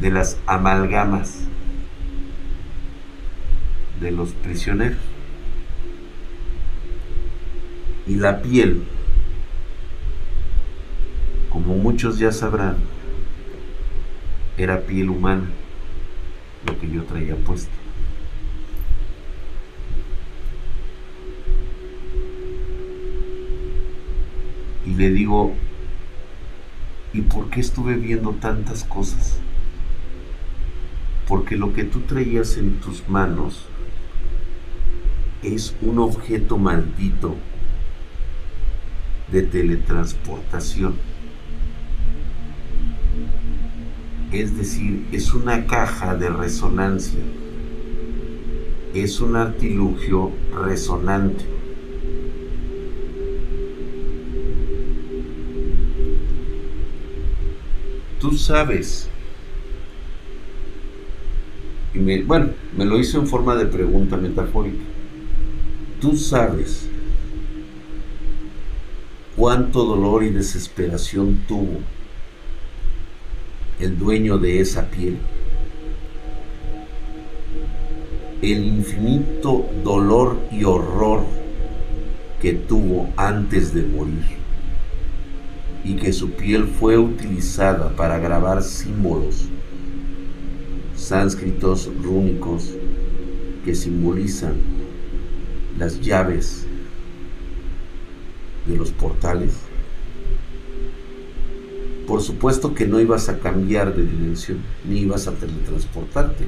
de las amalgamas de los prisioneros. Y la piel, como muchos ya sabrán, era piel humana lo que yo traía puesto. Y le digo, ¿y por qué estuve viendo tantas cosas? Porque lo que tú traías en tus manos es un objeto maldito de teletransportación. es decir, es una caja de resonancia, es un artilugio resonante. Tú sabes, y me, bueno, me lo hizo en forma de pregunta metafórica, tú sabes cuánto dolor y desesperación tuvo el dueño de esa piel. El infinito dolor y horror que tuvo antes de morir y que su piel fue utilizada para grabar símbolos sánscritos rúnicos que simbolizan las llaves de los portales por supuesto que no ibas a cambiar de dimensión, ni ibas a teletransportarte,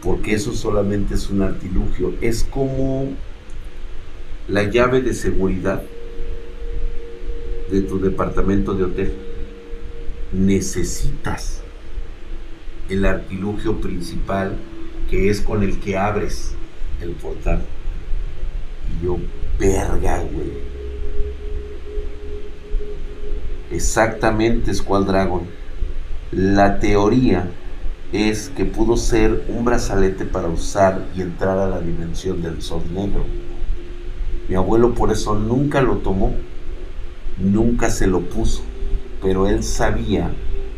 Porque eso solamente es un artilugio. Es como la llave de seguridad de tu departamento de hotel. Necesitas el artilugio principal que es con el que abres el portal. Y yo, verga, güey exactamente Squall Dragon. La teoría es que pudo ser un brazalete para usar y entrar a la dimensión del sol negro. Mi abuelo por eso nunca lo tomó, nunca se lo puso, pero él sabía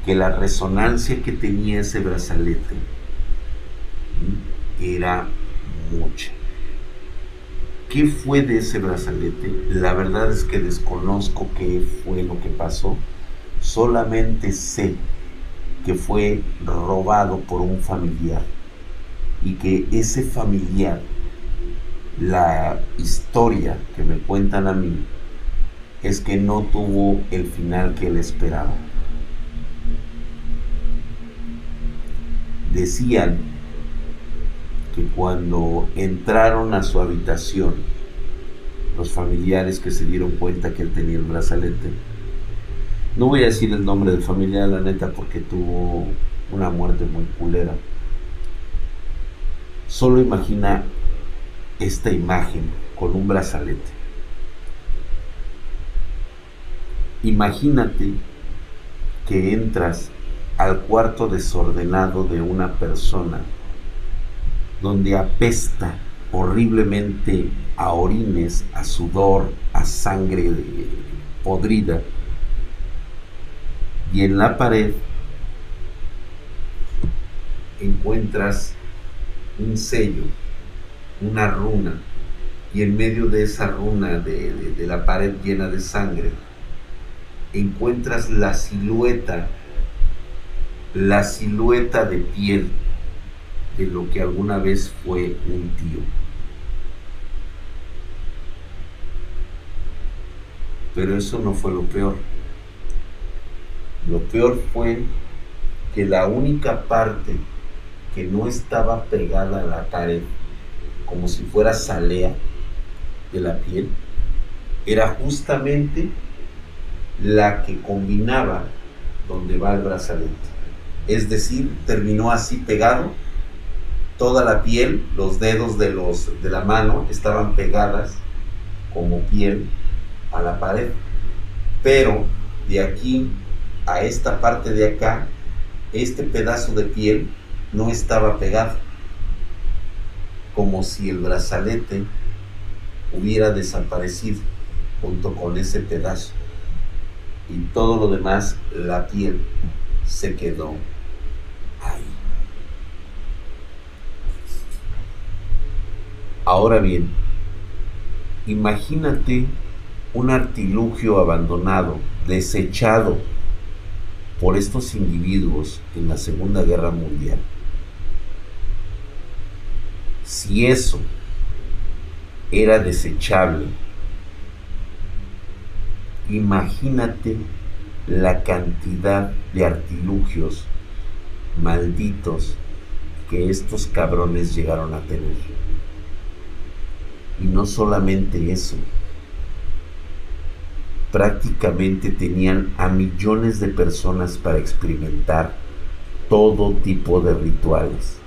que la resonancia que tenía ese brazalete era mucha. ¿Qué fue de ese brazalete? La verdad es que desconozco qué fue lo que pasó. Solamente sé que fue robado por un familiar y que ese familiar La historia que me cuentan a mí es que no tuvo el final que él esperaba. Decían que cuando entraron a su habitación, los familiares que se dieron cuenta que él tenía el brazalete, no voy a decir el nombre del familiar, la neta, porque tuvo una muerte muy culera. Solo imagina esta imagen con un brazalete. Imagínate que entras al cuarto desordenado de una persona donde apesta horriblemente a orines, a sudor, a sangre podrida. Y en la pared encuentras un sello, una runa, y en medio de esa runa de, la pared llena de sangre, encuentras la silueta, la silueta de piel de lo que alguna vez fue un tío. Pero eso no fue lo peor. Lo peor fue que la única parte que no estaba pegada a la pared, como si fuera salea de la piel, era justamente la que combinaba donde va el brazalete. Es decir, terminó así pegado, toda la piel, los dedos de, los, de la mano estaban pegadas como piel a la pared. Pero de aquí a esta parte de acá, este pedazo de piel no estaba pegado, como si el brazalete hubiera desaparecido junto con ese pedazo. Y todo lo demás, la piel, se quedó ahí. Ahora bien, imagínate un artilugio abandonado, desechado por estos individuos en la Segunda Guerra Mundial si eso era desechable, imagínate la cantidad de artilugios malditos que estos cabrones llegaron a tener. Y no solamente eso, prácticamente tenían a millones de personas para experimentar todo tipo de rituales.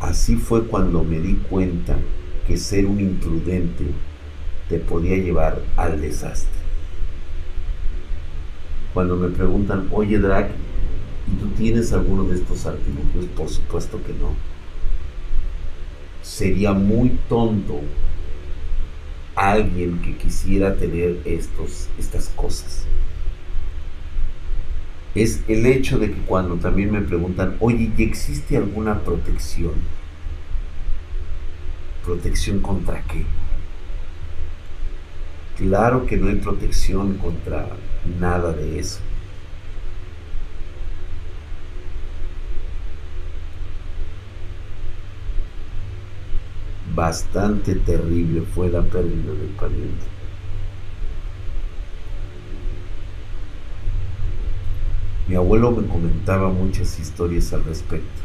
Así fue cuando me di cuenta que ser un imprudente te podía llevar al desastre. Cuando me preguntan, oye Drake, ¿y tú tienes alguno de estos artilugios? Por supuesto que no. Sería muy tonto alguien que quisiera tener estos, estas cosas. Es el hecho de que cuando también me preguntan, oye, ¿y existe alguna protección? ¿Protección contra qué? Claro que no hay protección contra nada de eso. Bastante terrible fue la pérdida del pariente. Mi abuelo me comentaba muchas historias al respecto.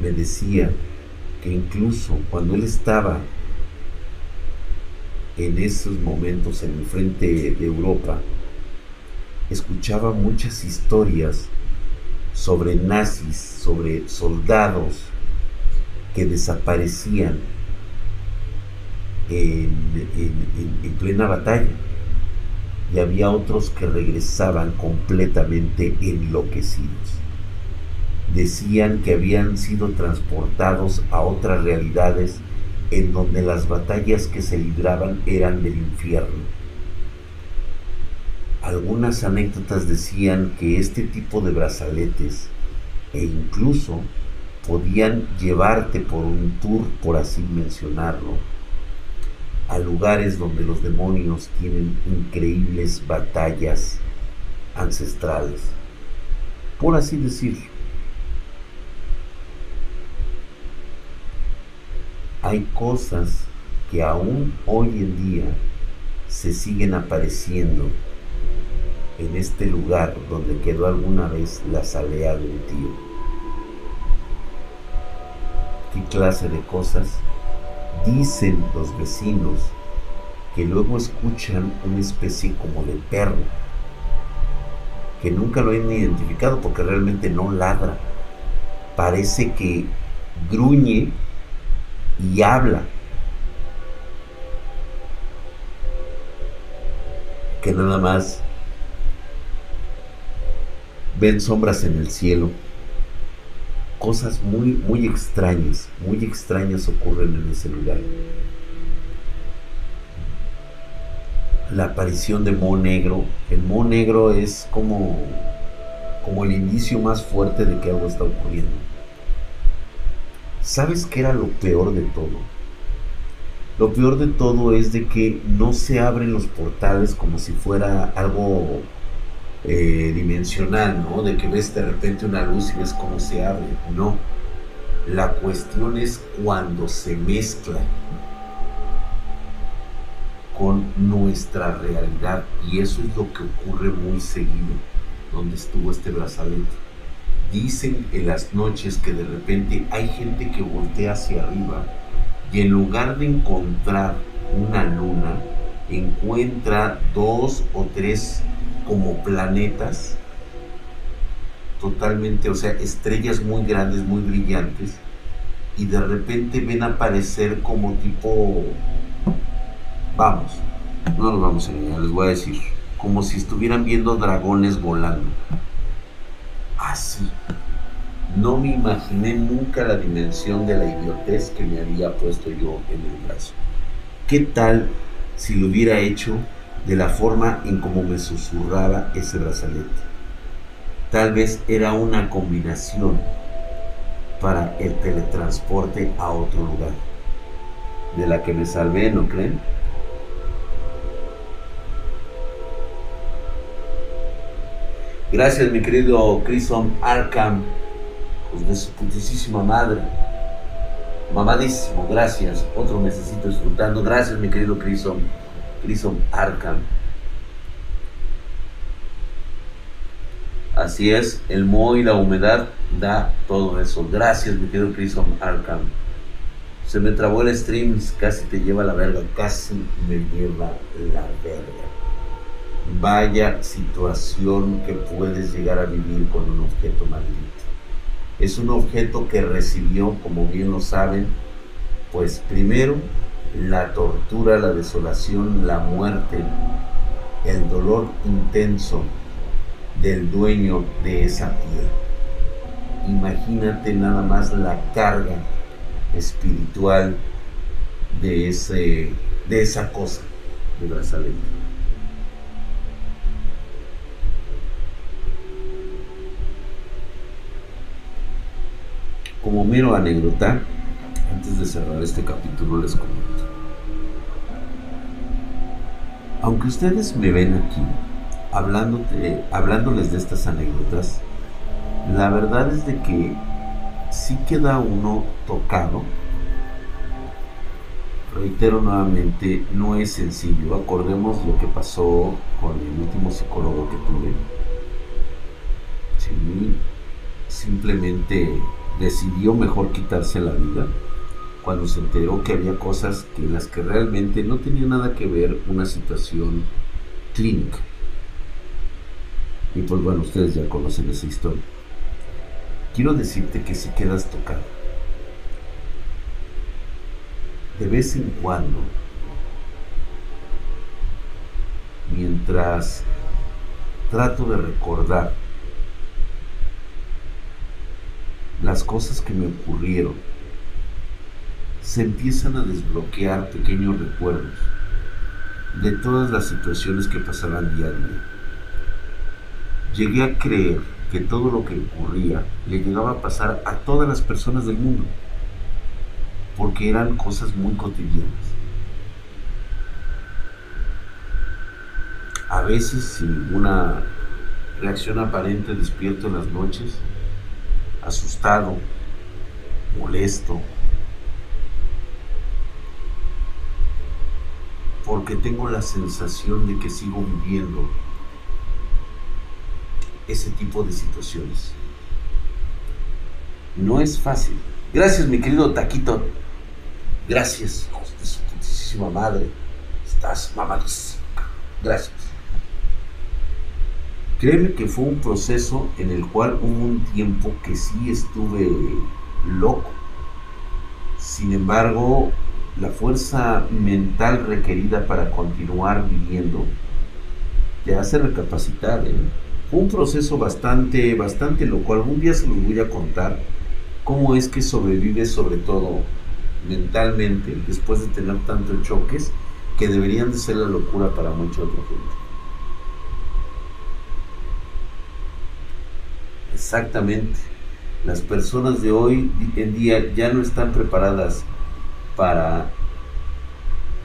Me decía que incluso cuando él estaba en esos momentos en el frente de Europa, escuchaba muchas historias sobre nazis, sobre soldados que desaparecían en, en, plena batalla. Y había otros que regresaban completamente enloquecidos. Decían que habían sido transportados a otras realidades en donde las batallas que se libraban eran del infierno. Algunas anécdotas decían que este tipo de brazaletes e incluso podían llevarte por un tour, por así mencionarlo, a lugares donde los demonios tienen increíbles batallas ancestrales, por así decirlo. Hay cosas que aún hoy en día se siguen apareciendo en este lugar donde quedó alguna vez la salea de un tío. ¿Qué clase de cosas? Dicen los vecinos que luego escuchan una especie como de perro, que nunca lo han identificado porque realmente no ladra. Parece que gruñe y habla. Que nada más ven sombras en el cielo. Cosas muy, muy extrañas, muy extrañas ocurren en ese lugar. La aparición de Mo Negro. El Mo Negro es como, como el indicio más fuerte de que algo está ocurriendo. ¿Sabes qué era lo peor de todo? Lo peor de todo es de que no se abren los portales como si fuera algo eh, dimensional, ¿no? De que ves de repente una luz y ves cómo se abre. No. La cuestión es cuando se mezcla con nuestra realidad. Y eso es lo que ocurre muy seguido, donde estuvo este brazalete. Dicen en las noches que de repente hay gente que voltea hacia arriba y en lugar de encontrar una luna, encuentra dos o tres como planetas totalmente, o sea, estrellas muy grandes, muy brillantes, y de repente ven aparecer como tipo, vamos, no nos vamos a engañar, les voy a decir, como si estuvieran viendo dragones volando. Así. No me imaginé nunca la dimensión de la idiotez que me había puesto yo en el brazo. ¿Qué tal si lo hubiera hecho de la forma en cómo me susurraba ese brazalete. Tal vez era una combinación para el teletransporte a otro lugar. De la que me salvé, ¿no creen? Gracias, mi querido Crison Arkham, pues de su putísima madre. Mamadísimo, gracias. Otro necesito disfrutando. Gracias, mi querido Crison. Crison Arkham. Así es, el moho y la humedad da todo eso. Gracias, mi querido Crison Arkham. Se me trabó el stream, casi te lleva la verga, casi me lleva la verga. Vaya situación que puedes llegar a vivir con un objeto maldito. Es un objeto que recibió, como bien lo saben, pues primero la tortura, la desolación, la muerte, el dolor intenso del dueño de esa piel. Imagínate nada más la carga espiritual de, ese, de esa cosa de brazalete. Como mero anécdota, antes de cerrar este capítulo les comento. Aunque ustedes me ven aquí hablándoles de estas anécdotas, la verdad es de que sí queda uno tocado. Reitero nuevamente, no es sencillo. Acordemos lo que pasó con el último psicólogo que tuve. Simplemente decidió mejor quitarse la vida cuando se enteró que había cosas que las que realmente no tenía nada que ver una situación clínica. Y pues bueno, ustedes ya conocen esa historia. Quiero decirte que si quedas tocado, de vez en cuando, mientras trato de recordar las cosas que me ocurrieron. Se empiezan a desbloquear pequeños recuerdos de todas las situaciones que pasaban día a día. Llegué a creer que todo lo que ocurría le llegaba a pasar a todas las personas del mundo, porque eran cosas muy cotidianas. A veces sin ninguna reacción aparente despierto en las noches asustado, molesto, porque tengo la sensación de que sigo viviendo ese tipo de situaciones. No es fácil. Gracias, mi querido Taquito. Gracias, de su putísima madre. Estás mamadísimo. Gracias. Créeme que fue un proceso en el cual hubo un tiempo que sí estuve loco. Sin embargo, la fuerza mental requerida para continuar viviendo te hace recapacitar. ¿eh? Fue un proceso bastante, bastante loco. Algún día se los voy a contar cómo es que sobrevives sobre todo mentalmente después de tener tantos choques que deberían de ser la locura para mucha otra gente. Exactamente. Las personas de hoy en día ya no están preparadas para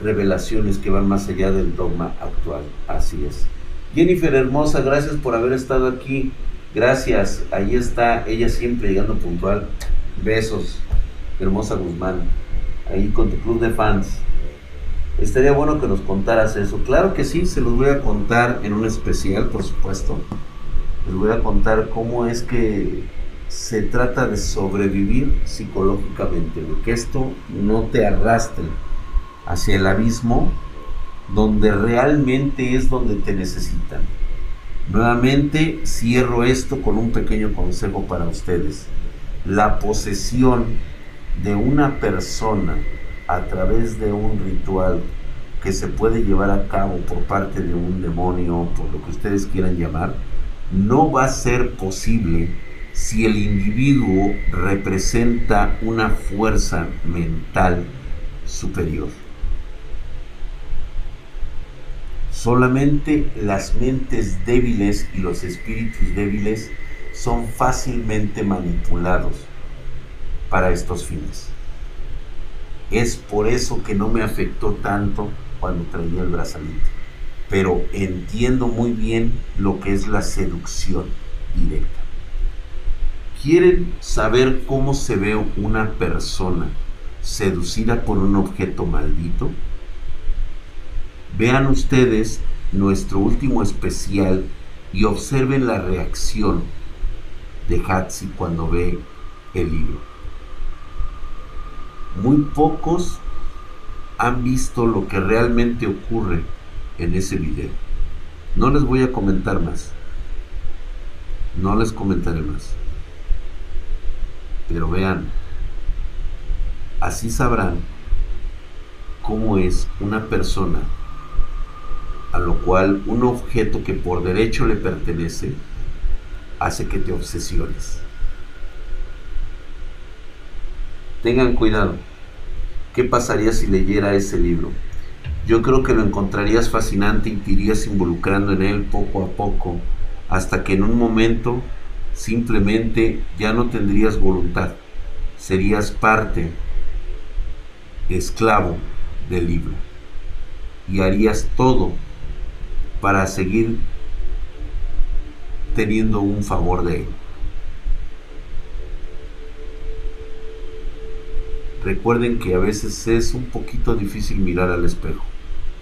revelaciones que van más allá del dogma actual. Así es. Jennifer hermosa, gracias por haber estado aquí. Gracias. Ahí está ella siempre llegando puntual. Besos. Hermosa Guzmán. Ahí con tu club de fans. Estaría bueno que nos contaras eso. Claro que sí, se los voy a contar en un especial, por supuesto. Les voy a contar cómo es que se trata de sobrevivir psicológicamente, de que esto no te arrastre hacia el abismo donde realmente es donde te necesitan. Nuevamente cierro esto con un pequeño consejo para ustedes. La posesión de una persona a través de un ritual que se puede llevar a cabo por parte de un demonio, por lo que ustedes quieran llamar, no va a ser posible si el individuo representa una fuerza mental superior. Solamente las mentes débiles y los espíritus débiles son fácilmente manipulados para estos fines. Es por eso que no me afectó tanto cuando traía el brazalete. Pero entiendo muy bien lo que es la seducción directa. ¿Quieren saber cómo se ve una persona seducida por un objeto maldito? Vean ustedes nuestro último especial y observen la reacción de Hatsi cuando ve el libro. Muy pocos han visto lo que realmente ocurre en ese video. No les voy a comentar más. No les comentaré más. Pero vean, así sabrán cómo es una persona a lo cual un objeto que por derecho le pertenece hace que te obsesiones. Tengan cuidado. ¿Qué pasaría si leyera ese libro? Yo creo que lo encontrarías fascinante y te irías involucrando en él poco a poco, hasta que en un momento simplemente ya no tendrías voluntad, serías parte, esclavo del libro, y harías todo para seguir teniendo un favor de él. Recuerden que a veces es un poquito difícil mirar al espejo.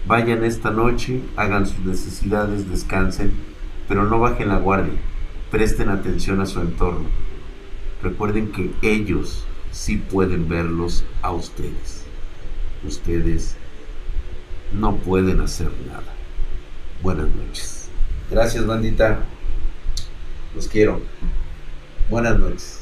Vayan esta noche, hagan sus necesidades, descansen, pero no bajen la guardia. Presten atención a su entorno. Recuerden que ellos sí pueden verlos a ustedes. Ustedes no pueden hacer nada. Buenas noches. Gracias, bandita. Los quiero. Buenas noches.